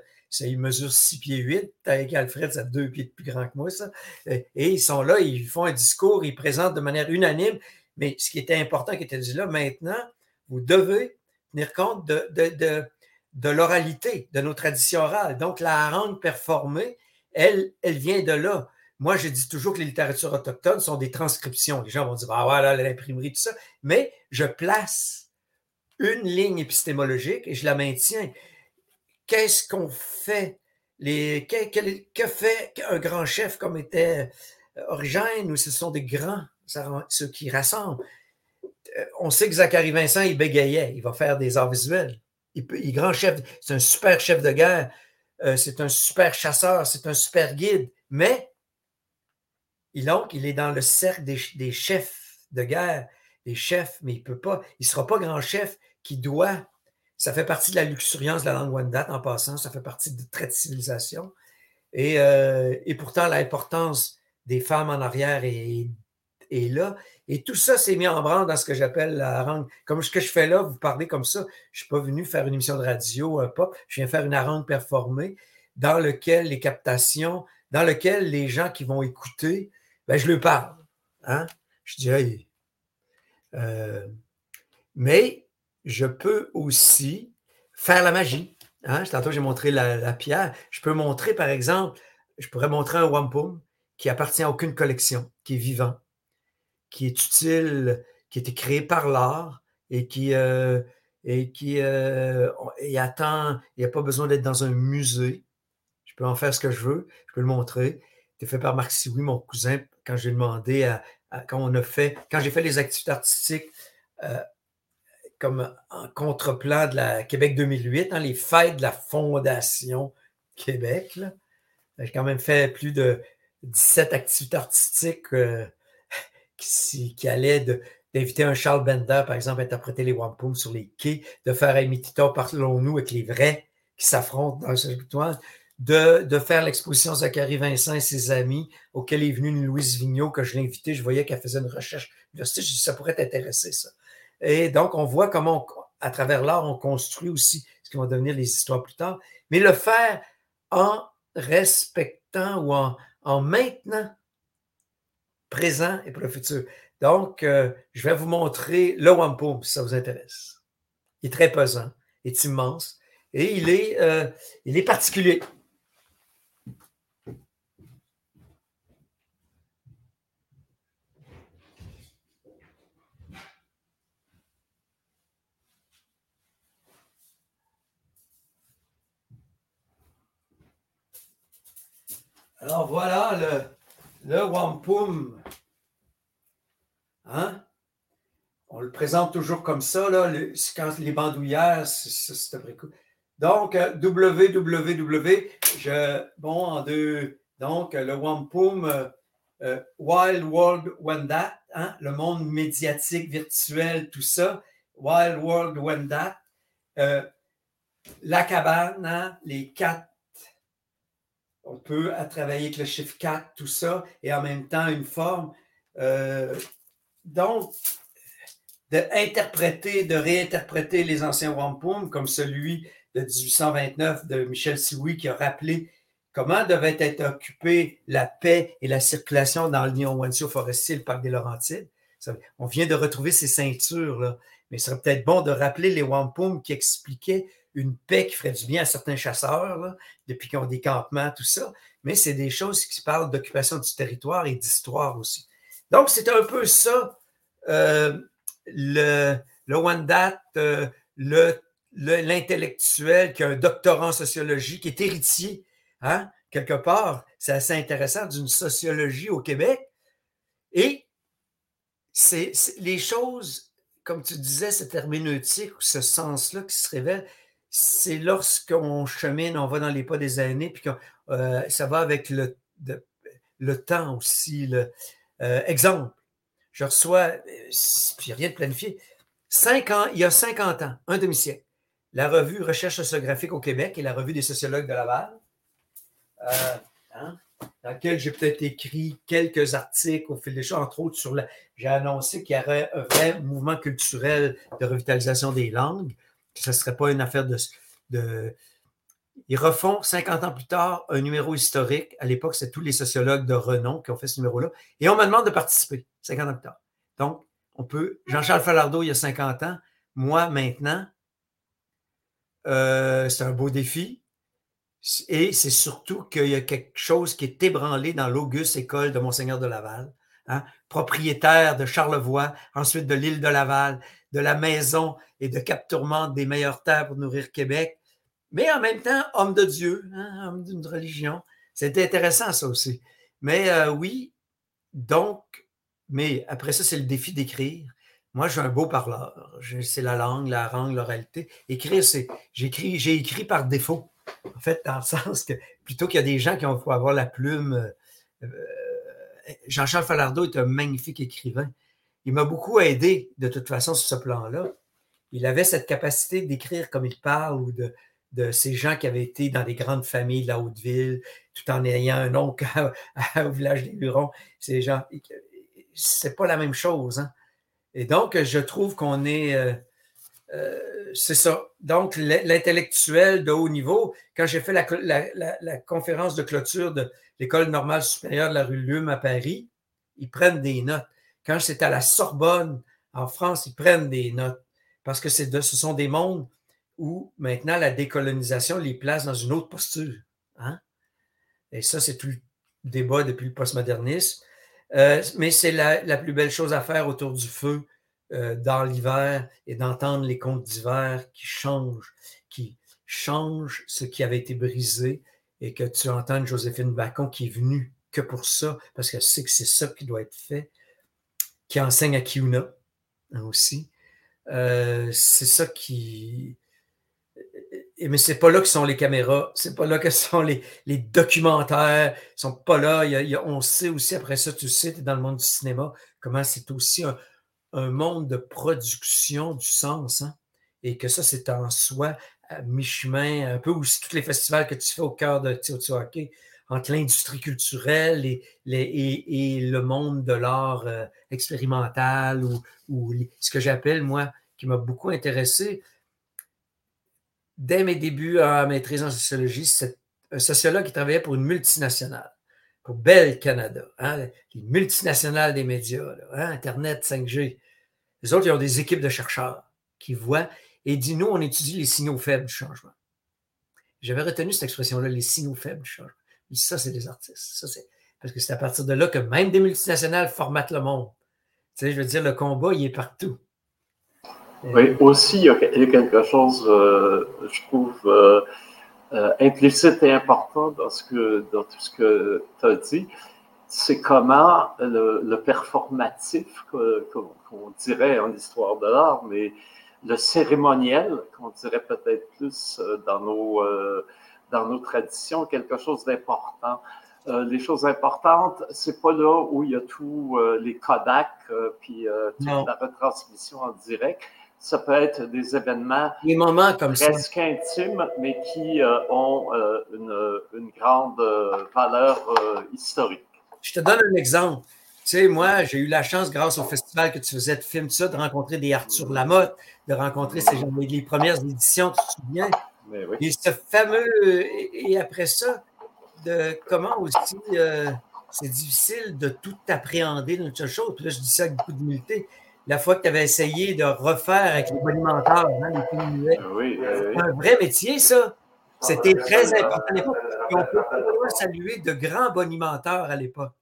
il mesure 6 pieds 8. Avec Alfred, ça a deux pieds de plus grand que moi, ça. Et ils sont là, ils font un discours, ils présentent de manière unanime. Mais ce qui était important, qui était dit là, maintenant, vous devez tenir compte de, de, de, l'oralité, de nos traditions orales. Donc, la harangue performée, elle, elle vient de là. Moi, je dis toujours que les littératures autochtones sont des transcriptions. Les gens vont dire, ah voilà, l'imprimerie, tout ça. Mais je place une ligne épistémologique et je la maintiens qu'est-ce qu'on fait? Les, que, fait un grand chef comme était euh, Origène ou ce sont des grands, ceux qui rassemblent? Euh, on sait que Zachary Vincent, il bégayait, il va faire des arts visuels. Il, est grand chef, c'est un super chef de guerre, euh, c'est un super chasseur, c'est un super guide, mais il, donc, il est dans le cercle des, des chefs de guerre, des chefs, mais il peut pas, il ne sera pas grand chef qui doit ça fait partie de la luxuriance de la langue Wendat en passant, ça fait partie de traits de civilisation. Et, euh, et pourtant, l'importance des femmes en arrière est, est là. Et tout ça s'est mis en branle dans ce que j'appelle la harangue. Comme ce que je fais là, vous parlez comme ça. Je ne suis pas venu faire une émission de radio, un pop. Je viens faire une harangue performée dans lequel les captations, dans lequel les gens qui vont écouter, ben, je leur parle. Hein? Je dis, euh, mais je peux aussi faire la magie. Hein? Tantôt, j'ai montré la, pierre. Je peux montrer, par exemple, je pourrais montrer un wampum qui appartient à aucune collection, qui est vivant, qui est utile, qui a été créé par l'art et qui, euh, et qui euh, attend, il n'y a pas besoin d'être dans un musée. Je peux en faire ce que je veux, je peux le montrer. C'est fait par Marc Sioui, mon cousin, quand j'ai demandé à, quand on a fait, quand j'ai fait les activités artistiques euh, comme en contre-plan de la Québec 2008, hein, les fêtes de la Fondation Québec. J'ai quand même fait plus de 17 activités artistiques euh, qui, allaient d'inviter un Charles Bender, par exemple, à interpréter les wampum sur les quais, de faire un Mitito, parlons-nous avec les vrais qui s'affrontent dans ce victoire, de, de faire l'exposition Zachary Vincent et ses amis, auquel est venue une Louise Vigneault, que je l'ai invitée, je voyais qu'elle faisait une recherche université, je ça pourrait t'intéresser, ça. Et donc, on voit comment, à travers l'art, on construit aussi ce qui va devenir les histoires plus tard, mais le faire en respectant ou en, maintenant présent et pour le futur. Donc, euh, je vais vous montrer le wampum, si ça vous intéresse. Il est très pesant, il est immense et il est, euh, il est particulier. Alors voilà le, wampum. Hein? On le présente toujours comme ça, là, quand les bandoulières, c'est vrai Donc, www, je, bon, en deux, donc le wampum, euh, euh, Wild World Wendat, hein, le monde médiatique, virtuel, tout ça. Wild World Wendat. Euh, la cabane, hein, les quatre. On peut travailler avec le chiffre 4, tout ça, et en même temps une forme. Euh, donc, d'interpréter, de réinterpréter les anciens wampum, comme celui de 1829 de Michel Sioui qui a rappelé comment devait être occupée la paix et la circulation dans le Nyon-Wancio forestier, le parc des Laurentides. on vient de retrouver ces ceintures-là, mais ce serait peut-être bon de rappeler les wampum qui expliquaient une paix qui ferait du bien à certains chasseurs, depuis qu'ils ont des campements, tout ça. Mais c'est des choses qui parlent d'occupation du territoire et d'histoire aussi. Donc, c'est un peu ça, euh, le, le Wendat, euh, l'intellectuel qui a un doctorat en sociologie, qui est héritier, hein, quelque part, c'est assez intéressant, d'une sociologie au Québec. Et c'est les choses, comme tu disais, cette herméneutique ou ce sens-là qui se révèle, c'est lorsqu'on chemine, on va dans les pas des années, puis euh, ça va avec le, temps aussi. Euh, exemple, je reçois, puis rien de planifié, cinq ans, il y a 50 ans, un demi-siècle, la revue Recherche sociographique au Québec et la revue des sociologues de Laval, euh, hein, dans laquelle j'ai peut-être écrit quelques articles au fil des choses, entre autres sur la. J'ai annoncé qu'il y aurait un vrai mouvement culturel de revitalisation des langues ce ne serait pas une affaire de, de, Ils refont 50 ans plus tard un numéro historique. À l'époque, c'est tous les sociologues de renom qui ont fait ce numéro-là. Et on me demande de participer 50 ans plus tard. Donc, on peut. Jean-Charles Falardeau, il y a 50 ans. Moi, maintenant, euh, c'est un beau défi. Et c'est surtout qu'il y a quelque chose qui est ébranlé dans l'auguste école de Monseigneur de Laval, hein, propriétaire de Charlevoix, ensuite de l'île de Laval, de la maison et de Cap des meilleures terres pour nourrir Québec, mais en même temps, homme de Dieu, hein, homme d'une religion. C'était intéressant, ça aussi. Mais euh, oui, donc, mais après ça, c'est le défi d'écrire. Moi, suis un beau parleur. C'est la langue, la langue, l'oralité. Écrire, c'est. J'écris, j'ai écrit par défaut. En fait, dans le sens que plutôt qu'il y a des gens qui vont avoir la plume. Euh, Jean-Charles Falardeau est un magnifique écrivain il m'a beaucoup aidé de toute façon sur ce plan-là. Il avait cette capacité d'écrire comme il parle ou de, ces gens qui avaient été dans des grandes familles de la Haute-Ville, tout en ayant un oncle au village des Hurons. Ces gens, c'est pas la même chose. Hein. Et donc, je trouve qu'on est. Euh, c'est ça. Donc, l'intellectuel de haut niveau, quand j'ai fait la, la, conférence de clôture de l'École normale supérieure de la rue Lume à Paris, ils prennent des notes. Quand c'est à la Sorbonne, en France, ils prennent des notes parce que ce sont des mondes où maintenant la décolonisation les place dans une autre posture. Hein? Et ça, c'est tout le débat depuis le postmodernisme. Euh, mais c'est la, plus belle chose à faire autour du feu euh, dans l'hiver et d'entendre les contes d'hiver qui changent, qui changent ce qui avait été brisé et que tu entends Joséphine Bacon qui est venue que pour ça, parce qu'elle sait que c'est ça qui doit être fait qui enseigne à Kiuna hein, aussi. Euh, c'est ça qui. Mais c'est pas là que sont les caméras, c'est pas là que sont les, documentaires, ils sont pas là. on sait aussi, après ça, tu sais, tu es dans le monde du cinéma, comment c'est aussi un, monde de production du sens. Hein, et que ça, c'est en soi mi-chemin, un peu aussi tous les festivals que tu fais au cœur de Teotihuacan entre l'industrie culturelle et, et, le monde de l'art euh, expérimental ou, ce que j'appelle, moi, qui m'a beaucoup intéressé. Dès mes débuts en maîtrise en sociologie, c'est un sociologue qui travaillait pour une multinationale, pour Bell Canada, hein, les multinationales des médias, hein, Internet, 5G. Les autres, ils ont des équipes de chercheurs qui voient et disent, nous, on étudie les signaux faibles du changement. J'avais retenu cette expression-là, les signaux faibles du changement. Ça, c'est des artistes. Ça, c'est... Parce que c'est à partir de là que même des multinationales formatent le monde. Tu sais, je veux dire, le combat, il est partout. Oui, aussi, il y a quelque chose, euh, je trouve, euh, euh, implicite et important dans, ce que, dans tout ce que tu as dit. C'est comment le, performatif, qu'on dirait en histoire de l'art, mais le cérémoniel, qu'on dirait peut-être plus dans nos dans nos traditions quelque chose d'important. Euh, les choses importantes, c'est pas là où il y a tous euh, les Kodak euh, puis toute la retransmission en direct. ça peut être des événements des moments comme presque intimes, mais qui ont une, une, grande valeur historique. Je te donne un exemple. Tu sais, moi, j'ai eu la chance, grâce au festival que tu faisais de film, ça, de rencontrer des Arthur Lamotte, de rencontrer ces gens, les premières éditions, tu te souviens? Et ce fameux, et après ça, de comment aussi euh, c'est difficile de tout appréhender dans toute chose. Puis là, je dis ça avec beaucoup d'humilité. La fois que tu avais essayé de refaire avec les bonimenteurs, hein, les films oui, c'est un vrai métier, ça. C'était très important on peut saluer de grands bonimenteurs à l'époque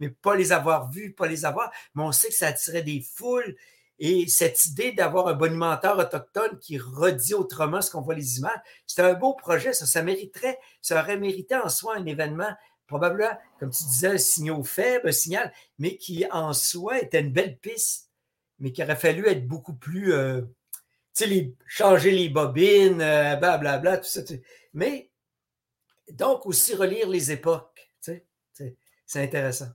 mais pas les avoir vus, pas les avoir. Mais on sait que ça attirait des foules. Et cette idée d'avoir un bonimenteur autochtone qui redit autrement ce qu'on voit les images, c'est un beau projet. Ça, ça mériterait, ça aurait mérité en soi un événement, probablement, comme tu disais, un signal faible, un signal, mais qui en soi était une belle piste, mais qui aurait fallu être beaucoup plus, euh, tu sais, changer les bobines, blablabla, euh, bla, bla, tout ça. Mais donc aussi relire les époques, tu sais, c'est intéressant.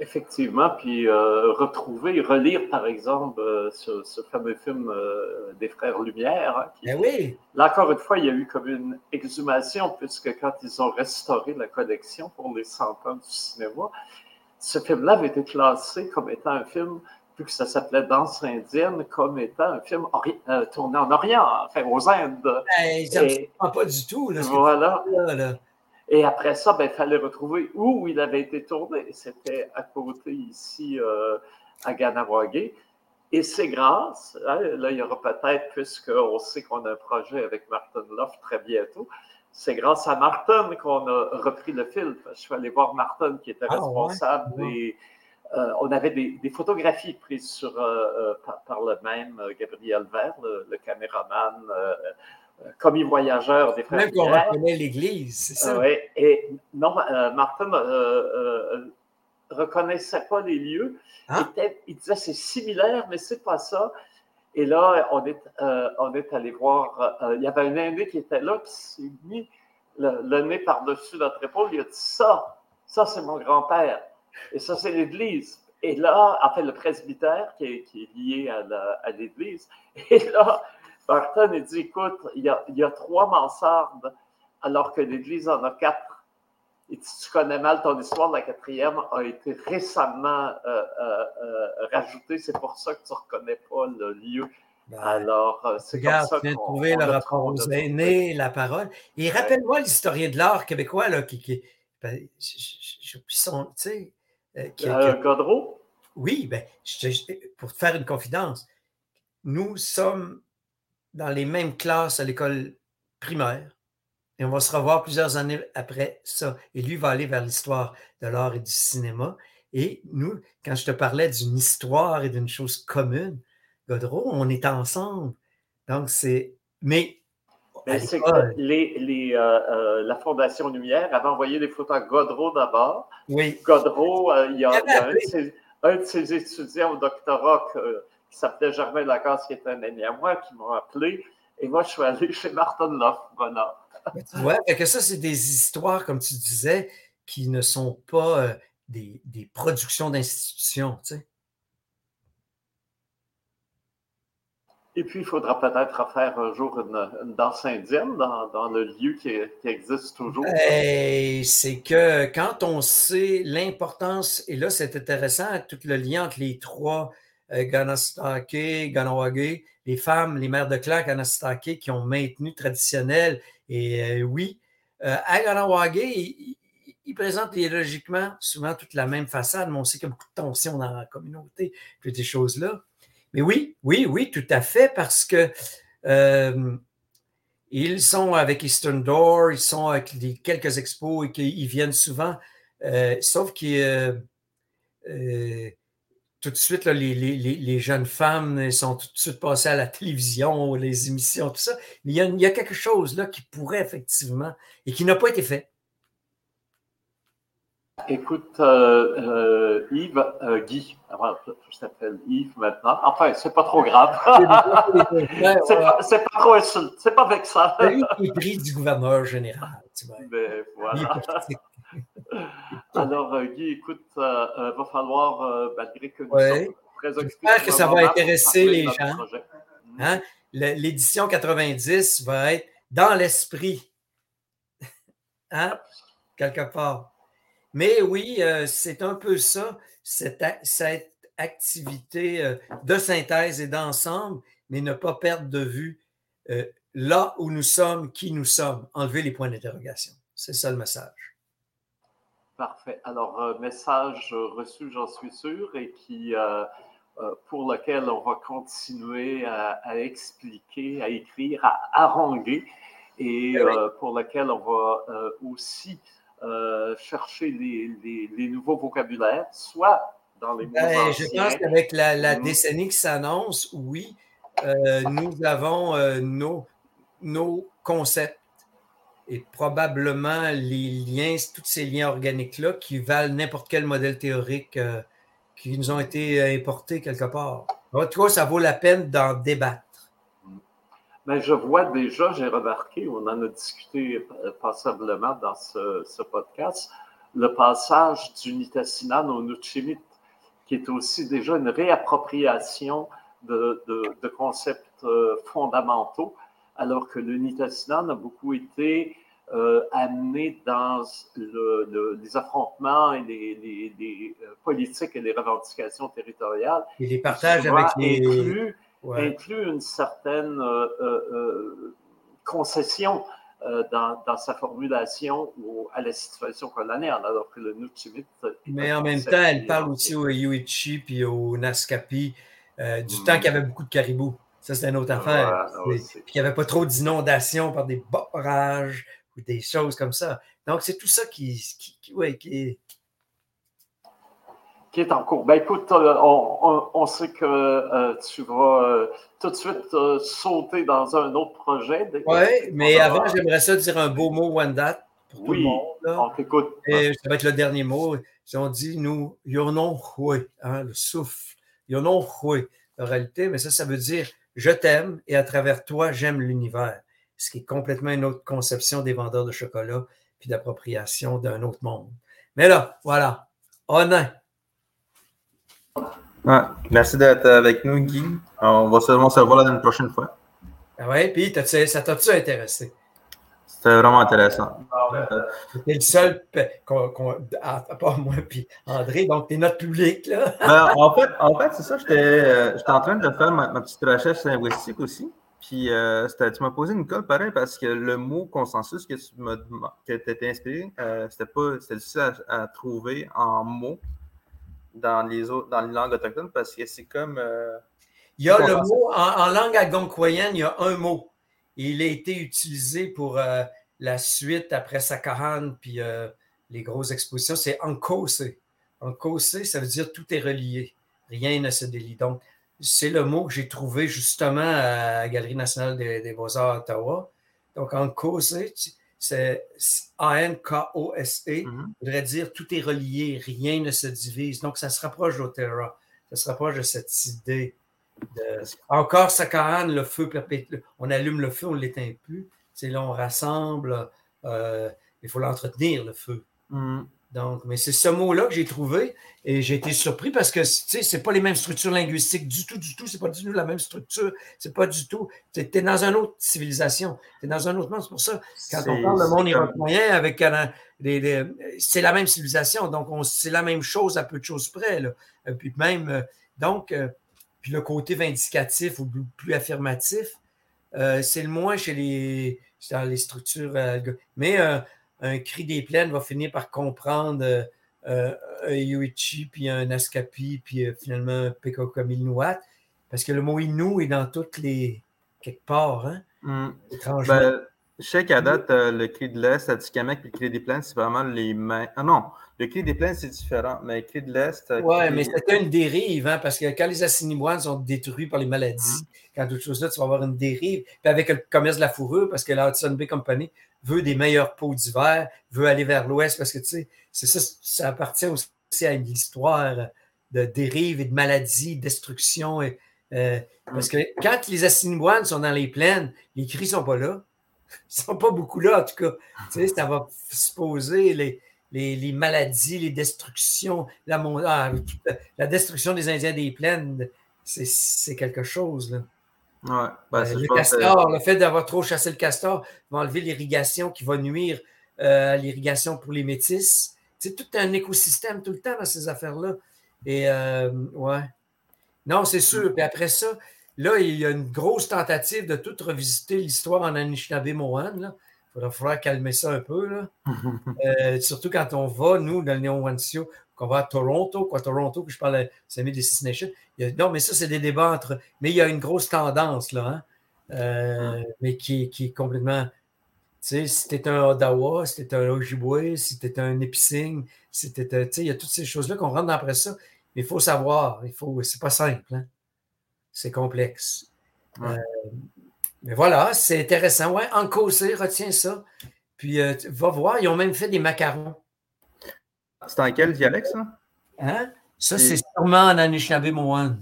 Effectivement, puis euh, retrouver, relire par exemple euh, ce, fameux film euh, des Frères Lumière. Hein, ben oui. Là encore une fois, il y a eu comme une exhumation, puisque quand ils ont restauré la collection pour les 100 ans du cinéma, ce film-là avait été classé comme étant un film, vu que ça s'appelait Danse indienne, comme étant un film tourné en Orient, enfin aux Indes. Ben, pas du tout. Là, voilà. là. Et après ça, ben, il fallait retrouver où il avait été tourné. C'était à côté ici euh, à Ganawagé. Et c'est grâce, hein, là il y aura peut-être, puisqu'on sait qu'on a un projet avec Martin Love très bientôt, c'est grâce à Martin qu'on a repris le film. Je suis allé voir Martin qui était ah, responsable des... Euh, on avait des, photographies prises sur, euh, par, le même Gabriel Vert, le, le caméraman commis voyageur des frères. Même qu'on reconnaît l'Église, c'est ça? oui, et non, euh, Martin ne euh, euh, reconnaissait pas les lieux. Ah. Il, disait c'est similaire, mais c'est pas ça. Et là, on est, on est allé voir, il y avait un aîné qui était là, qui s'est mis le, nez par-dessus notre épaule. Il a dit Ça, ça c'est mon grand-père. Et ça, c'est l'Église. Et là, en fait, le presbytère qui est, qui est lié à l'Église. Et là, Barton a dit écoute, il y a, trois mansardes, alors que l'Église en a quatre. Et si tu connais mal ton histoire, la quatrième a été récemment euh, euh, euh, rajoutée. C'est pour ça que tu ne reconnais pas le lieu. Ben, alors, c'est comme ça trouver le rapport aux aînés, la parole. Et rappelle-moi l'historien de l'art québécois, là, qui... qui ben, son... Tu sais... Godreau? Oui, ben, pour te faire une confidence, nous sommes dans les mêmes classes à l'école primaire. Et on va se revoir plusieurs années après ça. Et lui va aller vers l'histoire de l'art et du cinéma. Et nous, quand je te parlais d'une histoire et d'une chose commune, Godreau, on est ensemble. Donc, c'est. Mais. Les, euh, euh, la Fondation Lumière avait envoyé des photos à Godreau d'abord. Oui. Godreau, euh, il y a, un, de ses, étudiants au doctorat qui s'appelait Germain Lacasse, qui était un ami à moi, qui m'a appelé. Et moi, je suis allé chez Martin Loff, voilà. vois, que ça, c'est des histoires, comme tu disais, qui ne sont pas euh, des, des, productions d'institutions, tu sais. Et puis, il faudra peut-être faire un jour une, danse indienne dans, le lieu qui, existe toujours. c'est que quand on sait l'importance, et là, c'est intéressant, tout le lien entre les trois euh, Ganastake, Ganawage, les femmes, les mères de clan Ganastake qui ont maintenu traditionnel. Et euh, oui, euh, à Ganawage, ils il présentent idéologiquement souvent toute la même façade, mais on sait qu'il y a beaucoup de tensions dans la communauté, puis des choses-là. Mais oui, oui, oui, tout à fait, parce que ils sont avec Eastern Door, ils sont avec quelques expos et qu'ils viennent souvent, sauf qu'ils tout de suite, les, jeunes femmes sont tout de suite passées à la télévision, les émissions, tout ça. Mais il y a, quelque chose là qui pourrait effectivement et qui n'a pas été fait. Écoute, euh, euh, Yves, euh, Guy, je t'appelle Yves maintenant. Enfin, c'est pas trop grave. c'est pas, pas, trop c'est pas avec ça. Il est pris du gouverneur général. Tu vois. Voilà. Alors, Guy, écoute, il va falloir, malgré que nous sommes J'espère que ça va intéresser les gens. Hein? L'édition 90 va être dans l'esprit. Hein? Quelque part. Mais oui, euh, c'est un peu ça, cette, activité euh, de synthèse et d'ensemble, mais ne pas perdre de vue euh, là où nous sommes, qui nous sommes, enlever les points d'interrogation. C'est ça le message. Parfait. Alors, message reçu, j'en suis sûr, et qui, pour lequel on va continuer à, expliquer, à écrire, à haranguer, et pour lequel on va aussi euh, chercher les, nouveaux vocabulaires, soit dans les mots ben, Je pense qu'avec la, décennie qui s'annonce, oui, euh, nous avons euh, nos, nos concepts et probablement les liens, tous ces liens organiques-là qui valent n'importe quel modèle théorique qui nous ont été importés quelque part. En tout cas, ça vaut la peine d'en débattre. Mais je vois déjà, j'ai remarqué, on en a discuté passablement dans ce, podcast, le passage du Nitassinan au Nuchimit, qui est aussi déjà une réappropriation de, concepts euh, fondamentaux, alors que le a beaucoup été euh, amené dans les affrontements et les, euh, politiques et les revendications territoriales. Et les partages avec les inclut une certaine euh, euh, euh, concession dans, sa formulation à la situation coloniale, alors que le Nutsumit. Mais en même temps, elle parle aussi au Yuichi puis au Naskapi du temps qu'il y avait beaucoup de caribous. Ça, c'est une autre affaire. puis qu'il n'y avait pas trop d'inondations par des barrages ou des choses comme ça. Donc, c'est tout ça qui, qui, qui est qui est en cours. Ben écoute, euh, on, sait que euh, tu vas euh, tout de suite sauter dans un autre projet. Oui, mais avant, j'aimerais ça dire un beau mot Wendat pour tout le monde. On t'écoute. Et ça va être le dernier mot. On dit nous, yonon hein, le souffle, yonon en réalité, mais ça, ça veut dire je t'aime et à travers toi, j'aime l'univers. Ce qui est complètement une autre conception des vendeurs de chocolat puis d'appropriation d'un autre monde. Mais là, voilà. Honnête. Merci d'être avec nous, Guy. On va seulement se revoir la prochaine fois. Ah oui, puis ça t'a-tu intéressé? C'était vraiment intéressant. C'était le seul, à, part moi puis André, donc t'es notre public. Là. Ben, en fait, en fait c'est ça, euh, j'étais en train de faire ma, petite recherche linguistique aussi. Puis euh, tu m'as posé une colle pareil parce que le mot consensus que tu m'as que inspiré, euh, c'était pas difficile à, à, trouver en mots dans les, autres, dans les langues autochtones parce que c'est comme. Euh, il y a le mot, en, langue algonquoyenne, il y a un mot. Il a été utilisé pour euh, la suite après Sakahan puis euh, les grosses expositions. C'est encose. Encose, ça veut dire tout est relié. Rien ne se délie. Donc, c'est le mot que j'ai trouvé justement à la Galerie nationale des, Beaux-Arts à Ottawa. Donc, encose, c'est A-N-K-O-S-E, mm-hmm. voudrait dire tout est relié, rien ne se divise. Donc, ça se rapproche d'Otera, ça se rapproche de cette idée. De... Encore Sakahan, le feu perpétuel. On allume le feu, on ne l'éteint plus. C'est là, on rassemble, euh, il faut l'entretenir, le feu. Mm-hmm. Donc, mais c'est ce mot-là que j'ai trouvé et j'ai été surpris parce que, tu sais, c'est pas les mêmes structures linguistiques du tout, du tout. C'est pas du tout la même structure. C'est pas du tout. Tu es, dans une autre civilisation. Tu es dans un autre monde. C'est pour ça, quand on parle de monde iroquoien avec c'est la même civilisation. Donc, c'est la même chose à peu de choses près. Là. Et puis même, euh, donc, euh, puis le côté vindicatif ou plus affirmatif, euh, c'est le moins chez les, dans les structures. mais un cri des plaines va finir par comprendre euh, euh, un Yuichi, puis un Askapi, puis euh, finalement un Pekokamilnuat, parce que le mot Innu est dans toutes les. quelque part, hein? Hmm. Étrangement. Ben, je sais qu'à date, le cri de l'Est, Atikamek et le cri des plaines, c'est vraiment les mêmes. Ah non, le cri des plaines, c'est différent, mais le cri de l'Est. Oui, mais c'était une dérive, hein, parce que quand les Assiniboines sont détruits par les maladies, hmm. quand d'autres choses là, tu vas avoir une dérive. Puis avec le commerce de la fourrure, parce que la Hudson Bay Company veut des meilleures peaux d'hiver, veut aller vers l'ouest parce que, tu sais, c'est ça, ça appartient aussi à une histoire de dérive et de maladie, destruction. Et, euh, parce que quand les Assiniboines sont dans les plaines, les cris ne sont pas là. Ils ne sont pas beaucoup là, en tout cas. Tu sais, ça va se poser. Les, les, maladies, les destructions, la, ah, la destruction des Indiens des plaines, c'est quelque chose. Là. Ouais, ben, euh, le castor, le fait d'avoir trop chassé le castor va enlever l'irrigation qui va nuire euh, à l'irrigation pour les métis. C'est tout un écosystème tout le temps dans ces affaires-là. Et euh, ouais. Non, c'est sûr. Puis après ça, là, il y a une grosse tentative de tout revisiter l'histoire en Anishinaabe-Mohan. Il va falloir calmer ça un peu. Là. surtout quand on va, nous, dans le Néo Wansio, qu'on va à Toronto, quoi, Toronto, que je parle à des Six Nations. non, mais ça, c'est des débats entre. Mais il y a une grosse tendance, là, hein, euh, mais qui, qui, est complètement. Tu sais, si t'es un Ottawa, si t'es un Ojibwe, si t'es un Epicing, si t'es. Tu sais, il y a toutes ces choses-là qu'on rentre après ça. Mais il faut savoir, il faut. C'est pas simple, hein? C'est complexe. Euh, mais voilà, c'est intéressant. Ouais, en causé, retiens ça. Puis, euh, va voir, ils ont même fait des macarons. C'est en quel dialecte, ça? Hein? Ça, c'est sûrement en Anishinaabe-Mohan.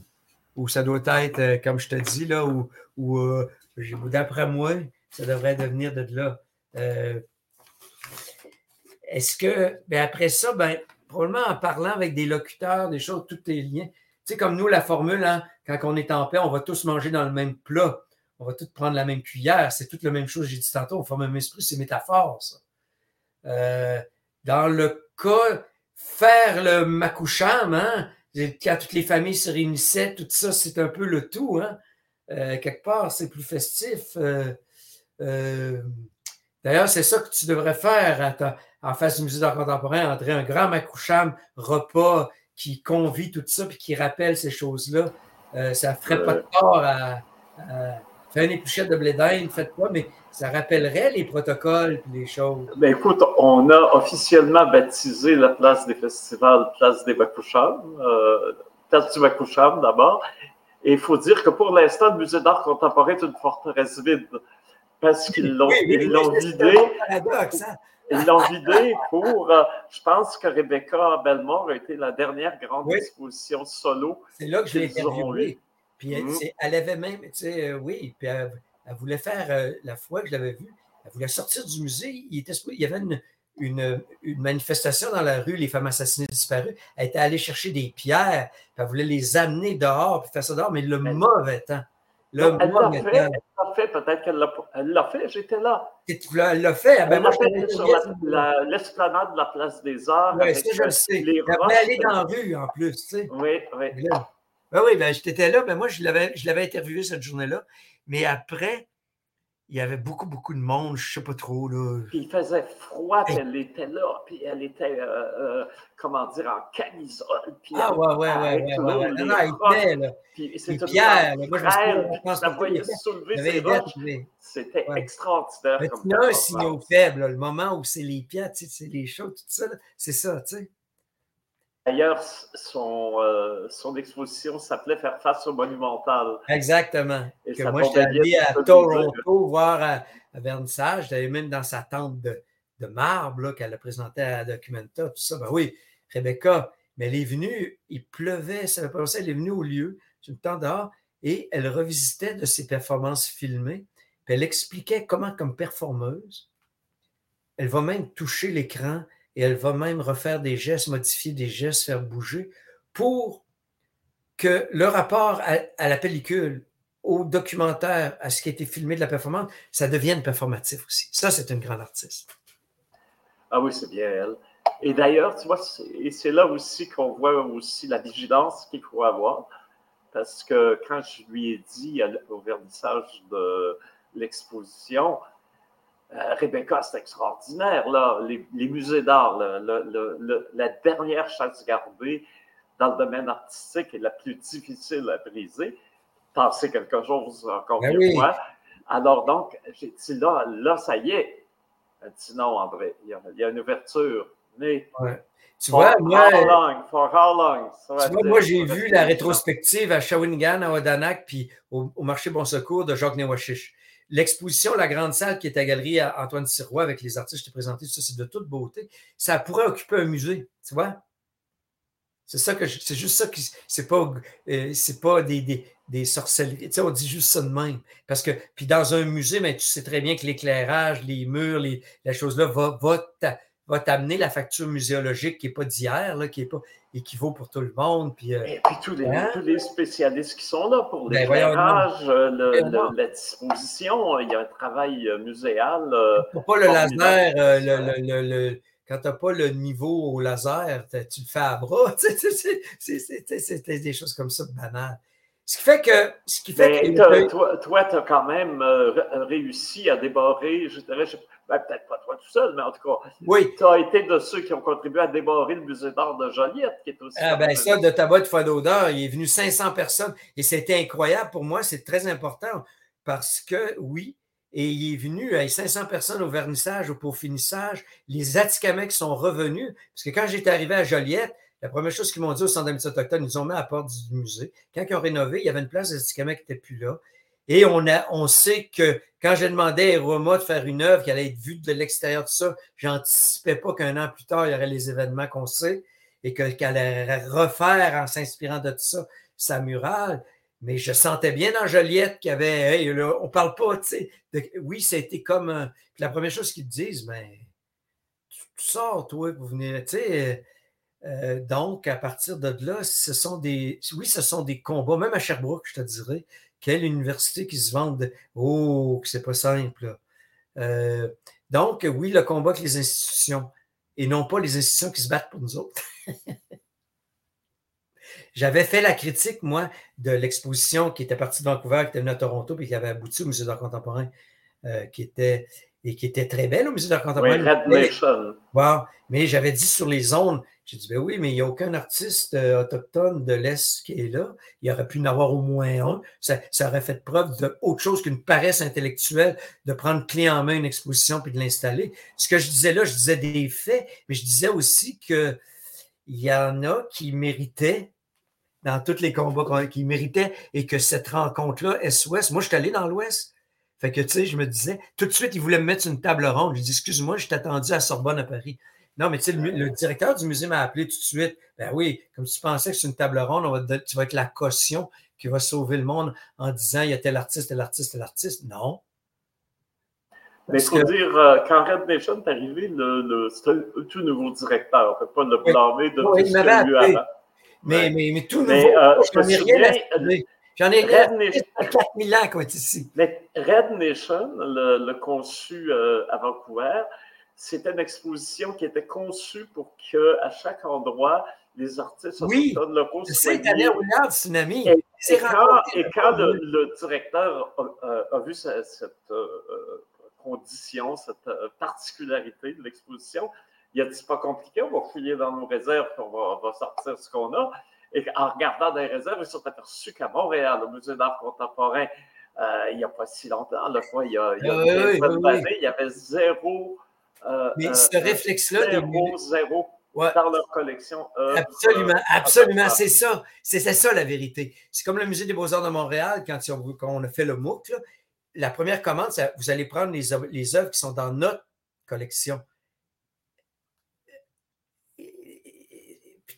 Ou ça doit être, euh, comme je te dis, là, ou, euh, d'après moi, ça devrait devenir de là. Est-ce que, ben après ça, ben, probablement en parlant avec des locuteurs, des choses, tous tes liens. Tu sais, comme nous, la formule, hein, quand on est en paix, on va tous manger dans le même plat. On va tous prendre la même cuillère. C'est toute la même chose, j'ai dit tantôt. On forme un esprit, c'est métaphore, ça. dans le cas, faire le makoucham, hein, quand toutes les familles se réunissaient, tout ça, c'est un peu le tout. Hein. Euh, quelque part, c'est plus festif. Euh, euh, d'ailleurs, c'est ça que tu devrais faire en face du musée d'art contemporain, André, un grand makoucham repas qui convie tout ça puis qui rappelle ces choses-là. Ça ne ferait pas de tort à, à faire une épluchette de blé d'Inde, faites quoi, mais ça rappellerait les protocoles et les choses. Ben écoute, on a officiellement baptisé la place des festivals place des Bakoucham, euh, place du Bakoucham d'abord. Et il faut dire que pour l'instant, le musée d'art contemporain est une forteresse vide parce qu'ils l'ont vidé. Hein. Ils l'ont vidé pour. Euh, je pense que Rebecca Belmore a été la dernière grande exposition solo. C'est là que je l'ai interviewée. Puis elle, mm-hmm. elle, avait même, tu sais, euh, oui, puis elle, elle voulait faire, euh, la fois que je l'avais vue, elle voulait sortir du musée. Il, était, il y avait une, manifestation dans la rue, les femmes assassinées disparues. Elle était allée chercher des pierres, elle voulait les amener dehors, puis faire ça dehors, mais le mauvais temps. Le elle l'a fait, peut-être qu'elle l'a, fait, j'étais là. Elle l'a fait, ah ben elle moi, fait sur l'esplanade de la place des Arts. Oui, ça, je le sais. Elle aller dans la rue, en plus, tu sais. Oui, oui. Ben oui, ben, j'étais là, ben moi, je l'avais, je l'avais interviewé cette journée-là. Mais après, il y avait beaucoup, beaucoup de monde, je ne sais pas trop. Là. Puis il faisait froid, puis elle était là, puis elle était, euh, euh, comment dire, en camisole. Puis ah, ouais, ouais, ouais, ouais, ouais, Non, non, il était, là. Puis c'était Pierre, là, moi, je la voyait soulever. C'était extraordinaire. Mais il y a un signal faible, le moment où c'est les pieds, tu sais, c'est les choses, tout ça, c'est ça, tu sais. D'ailleurs, son, euh, son exposition s'appelait Faire face au monumental. Exactement. Et que moi, j'étais allé à Toronto voir à, Vernissage. J'étais même dans sa tente de, de marbre qu'elle a présenté à Documenta, tout ça. Ben oui, Rebecca, mais elle est venue, il pleuvait, ça pas elle est venue au lieu, sur le temps dehors, et elle revisitait de ses performances filmées. Puis elle expliquait comment, comme performeuse, elle va même toucher l'écran et elle va même refaire des gestes, modifier des gestes, faire bouger pour que le rapport à, la pellicule, au documentaire, à ce qui a été filmé de la performance, ça devienne performatif aussi. Ça, c'est une grande artiste. Ah oui, c'est bien elle. Et d'ailleurs, tu vois, c'est là aussi qu'on voit aussi la vigilance qu'il faut avoir. Parce que quand je lui ai dit au vernissage de l'exposition, euh, Rebecca, c'est extraordinaire. Là. Les, musées d'art, la dernière chasse gardée dans le domaine artistique est la plus difficile à briser. Passer quelque chose encore ben une fois. Alors donc, j'ai dit là, là, ça y est. Elle dit non, André, il y a, une ouverture. Mais Tu vois, moi, moi j'ai vu la rétrospective à Shawinigan, à Odanak, puis au, marché Bon Secours de Jacques Newashish l'exposition, la grande salle qui est à galerie Antoine Sirois avec les artistes que je t'ai présentés, ça, c'est de toute beauté. Ça pourrait occuper un musée, tu vois? C'est ça que c'est juste ça qui c'est pas euh, c'est pas des, sorcelleries. Tu sais, on dit juste ça de même. Parce que puis dans un musée, mais tu sais très bien que l'éclairage, les murs, les, la chose là va, va, va t'amener la facture muséologique qui n'est pas d'hier, qui est pas équivaut pour tout le monde. Puis, euh, Et puis tous les, hein? tous les, spécialistes qui sont là pour ben, l'éclairage, ben, la disposition, il y a un travail euh, muséal. pas le laser, le, le, quand tu n'as pas le niveau au laser, tu le fais à bras. C'est des choses comme ça banales. Ce qui fait que. Ce qui fait que toi, tu as quand même réussi à débarrer, je dirais, je ben, peut-être pas toi tout seul, mais en tout cas, oui. tu as été de ceux qui ont contribué à débarrer le musée d'art de Joliette, qui est aussi. Ah, ben ça, de tabac de Fadodeur, il est venu 500 personnes et c'était incroyable pour moi, c'est très important parce que, oui, et il est venu avec 500 personnes au vernissage, au finissage. Les Atikamekw sont revenus, parce que quand j'étais arrivé à Joliette, la première chose qu'ils m'ont dit au Centre d'amitié autochtone, ils nous ont mis à la porte du musée. Quand ils ont rénové, il y avait une place des Atikamekw qui n'était plus là. Et on, a, on sait que quand j'ai demandé à Roma de faire une œuvre qui allait être vue de l'extérieur de ça, j'anticipais pas qu'un an plus tard, il y aurait les événements qu'on sait et qu'elle allait refaire en s'inspirant de tout ça sa murale. Mais je sentais bien dans Joliette qu'il y avait, hey, là, on parle pas, tu sais. Oui, c'était comme. la première chose qu'ils te disent, mais tu, sors, toi, pour venir, tu sais. Euh, donc, à partir de là, ce sont des. Oui, ce sont des combats, même à Sherbrooke, je te dirais. Quelle université qui se vende Oh, c'est pas simple. Euh, donc, oui, le combat avec les institutions et non pas les institutions qui se battent pour nous autres. J'avais fait la critique, moi, de l'exposition qui était partie de Vancouver, qui était venue à Toronto, puis qui avait abouti au Musée d'art contemporain, euh, qui était et qui était très belle au Musée d'art contemporain. Oui, Mais j'avais dit sur les zones, j'ai dit, ben oui, mais il n'y a aucun artiste euh, autochtone de l'Est qui est là. Il aurait pu en avoir au moins un. Ça, aurait fait preuve d'autre chose qu'une paresse intellectuelle de prendre clé en main une exposition puis de l'installer. Ce que je disais là, je disais des faits, mais je disais aussi qu'il y en a qui méritaient dans tous les combats qui méritaient et que cette rencontre-là, Est-Ouest, moi, je suis allé dans l'Ouest. Fait que, tu sais, je me disais, tout de suite, ils voulaient me mettre une table ronde. Je dis, excuse-moi, je t'ai attendu à Sorbonne à Paris. Non, mais tu sais, le, directeur du musée m'a appelé tout de suite. Ben oui, comme tu pensais que c'est une table ronde, tu vas être la caution qui va sauver le monde en disant il y a tel artiste, tel artiste, tel artiste. Non. Mais il faut dire, euh, quand Red Nation est arrivé, le, c'était un tout nouveau directeur. On ne peut pas le blâmer de tout ce qu'il a eu avant. Mais, mais, mais, tout nouveau. Euh, ai rien à J'en ai Red Nation, 4000 ans qu'on est ici. Mais Red Nation, le, conçu euh, à Vancouver, c'était une exposition qui était conçue pour qu'à chaque endroit, les artistes oui, autochtones locaux soient C'est Tsunami. Et, et quand, et quand le, directeur a, vu cette, euh, condition, cette euh, particularité de l'exposition, il a dit c'est pas compliqué, on va fouiller dans nos réserves, on va, va sortir ce qu'on a. Et en regardant dans les réserves, ils sont aperçus qu'à Montréal, au Musée d'art contemporain, euh, il n'y a pas si longtemps, là, il y a, il y a il y avait zéro euh, Mais euh, ce réflexe-là. Zéro, zéro dans leur collection. absolument, absolument, c'est ça. C'est ça la vérité. C'est comme le Musée des Beaux-Arts de Montréal, quand, on a fait le MOOC, la première commande, c'est vous allez prendre les, les œuvres qui sont dans notre collection.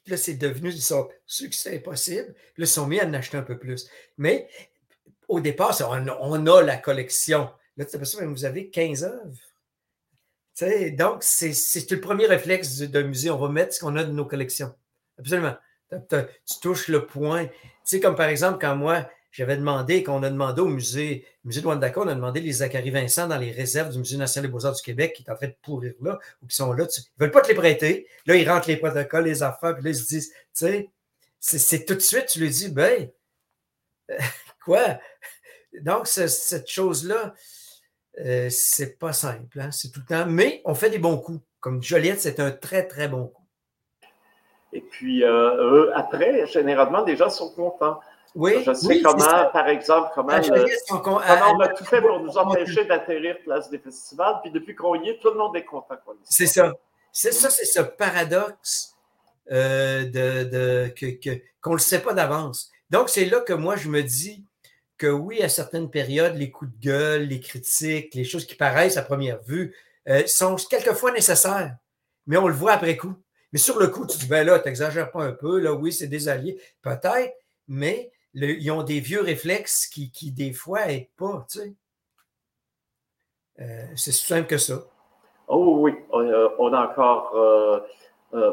Là, c'est devenu, sont succès impossible. Puis là, ils sont mis à en acheter un peu plus. Mais au départ, on, on, a la collection. Là, tu sais, vous avez 15 œuvres donc, c'est le premier réflexe d'un musée. On va mettre ce qu'on a de nos collections. Absolument. Tu touches le point. Tu sais, comme par exemple, quand moi, j'avais demandé, qu'on a demandé au musée, musée de Wandaka, on a demandé les Zachary Vincent dans les réserves du Musée national des beaux-arts du Québec qui est en train de pourrir là, ou qui sont là. ils ne veulent pas te les prêter. Là, ils rentrent les protocoles, les affaires, puis là, ils se disent, tu sais, c'est tout de suite, tu lui dis, ben, quoi? Donc, cette chose-là, euh, c'est pas simple, hein, c'est tout le temps. Mais on fait des bons coups. Comme Joliette, c'est un très, très bon coup. Et puis, euh, après, généralement, les gens sont contents. Oui, je sais comment, par exemple, comment, on a tout fait pour nous empêcher d'atterrir place des festivals. Puis depuis qu'on y est, tout le monde est content. C'est ça. C'est ça, c'est ce paradoxe euh, de, qu'on ne le sait pas d'avance. Donc, c'est là que moi, je me dis, que oui, à certaines périodes, les coups de gueule, les critiques, les choses qui paraissent à première vue euh, sont quelquefois nécessaires, mais on le voit après coup. Mais sur le coup, tu dis, ben là, t'exagères pas un peu, là, oui, c'est des alliés, peut-être, mais ils ont des vieux réflexes qui, des fois, n'aident pas, tu sais. Euh, c'est simple que ça. Oh oui, on a encore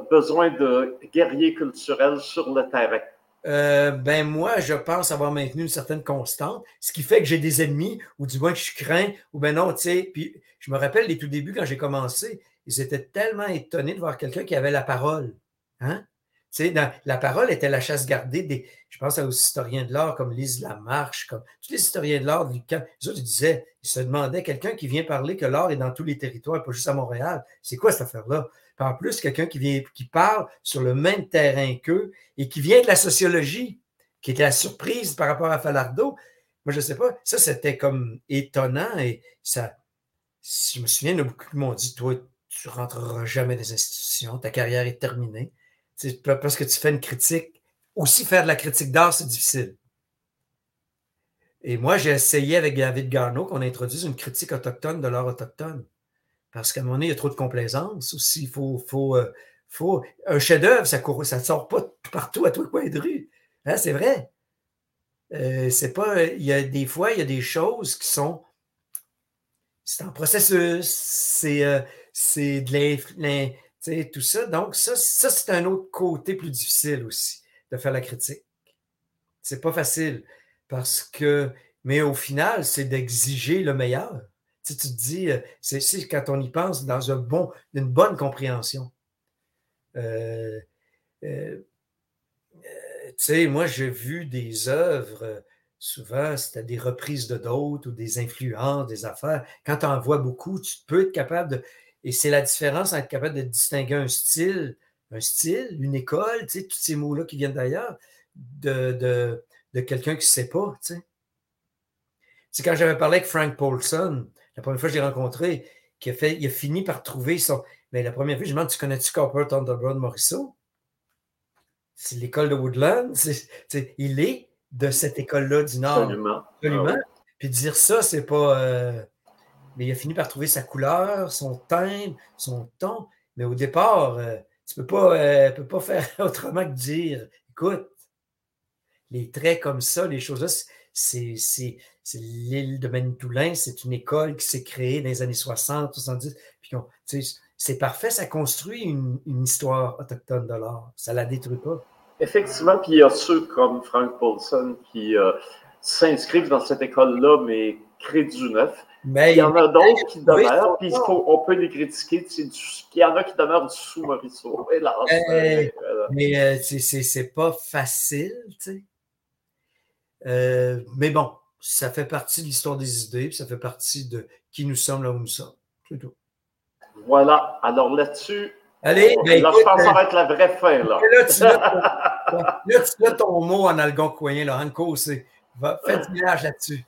besoin de guerriers culturels sur le terrain. Euh, ben moi, je pense avoir maintenu une certaine constante, ce qui fait que j'ai des ennemis, ou du moins que je crains, ou ben non, tu sais. Puis je me rappelle les tout débuts quand j'ai commencé, ils étaient tellement étonnés de voir quelqu'un qui avait la parole. Hein? La parole était la chasse gardée des. Je pense aux historiens de l'art comme Lise Lamarche, comme tous les historiens de l'art du camp. Les autres, ils disaient, ils se demandaient, quelqu'un qui vient parler que l'art est dans tous les territoires, pas juste à Montréal. C'est quoi cette affaire-là? en plus, quelqu'un qui, vient, qui parle sur le même terrain qu'eux et qui vient de la sociologie, qui était la surprise par rapport à Falardeau. Moi, je ne sais pas. Ça, c'était comme étonnant et ça. Je me souviens, beaucoup qui m'ont dit Toi, tu rentreras jamais dans les institutions, ta carrière est terminée. Parce que tu fais une critique. Aussi, faire de la critique d'art, c'est difficile. Et moi, j'ai essayé avec David Garneau qu'on introduise une critique autochtone de l'art autochtone. Parce qu'à un moment donné, il y a trop de complaisance aussi. Il faut, faut, euh, faut, un chef-d'œuvre, ça ne ça sort pas partout à tous les coins de rue. Hein, c'est vrai. Euh, c'est pas. Il y a des fois, il y a des choses qui sont. C'est un processus, c'est, euh, de l'influence, tout ça. Donc, ça, c'est un autre côté plus difficile aussi de faire la critique. C'est pas facile parce que, mais au final, c'est d'exiger le meilleur. Tu, te dis, euh, c'est quand on y pense dans un bon, une bonne compréhension. Euh, euh, tu sais, moi, j'ai vu des œuvres, souvent, c'était des reprises de d'autres ou des influences, des affaires. Quand tu en vois beaucoup, tu peux être capable de. Et c'est la différence entre être capable de distinguer un style, un style, une école, tu sais, tous ces mots-là qui viennent d'ailleurs, de, de, de quelqu'un qui ne sait pas, tu sais. C'est quand j'avais parlé avec Frank Paulson, la première fois que je l'ai rencontré, qui a fait, il a fini par trouver son. Mais la première fois, je me demande, tu connais-tu Copper Thunderbird Morisseau? C'est l'école de Woodland. il est de cette école-là du Nord. Absolument. Absolument. Ah Puis dire ça, c'est pas. Euh, mais il a fini par trouver sa couleur, son timbre, son ton. Mais au départ, euh, tu ne peux, pas, euh, peux pas faire autrement que dire écoute, les traits comme ça, les choses-là, c'est l'île de Manitoulin, c'est une école qui s'est créée dans les années 60, 70. c'est parfait, ça construit une, histoire autochtone de l'art. Ça la détruit pas. Effectivement, puis il y a ceux comme Frank Paulson qui euh, s'inscrivent dans cette école-là, mais créent du neuf. Mais il y en a d'autres qui demeurent, puis on peut les critiquer. il y en a qui demeurent du hélas. Euh, mais euh, c'est pas facile, tu sais. Euh, mais bon, ça fait partie de l'histoire des idées, puis ça fait partie de qui nous sommes là où nous sommes. C'est tout. Voilà. Alors là-dessus, Allez, ben, là, je pense que ça va être la vraie fin. Là, là, tu, as ton, mot en algonquin, là, Anko, c'est. Faites du village là-dessus.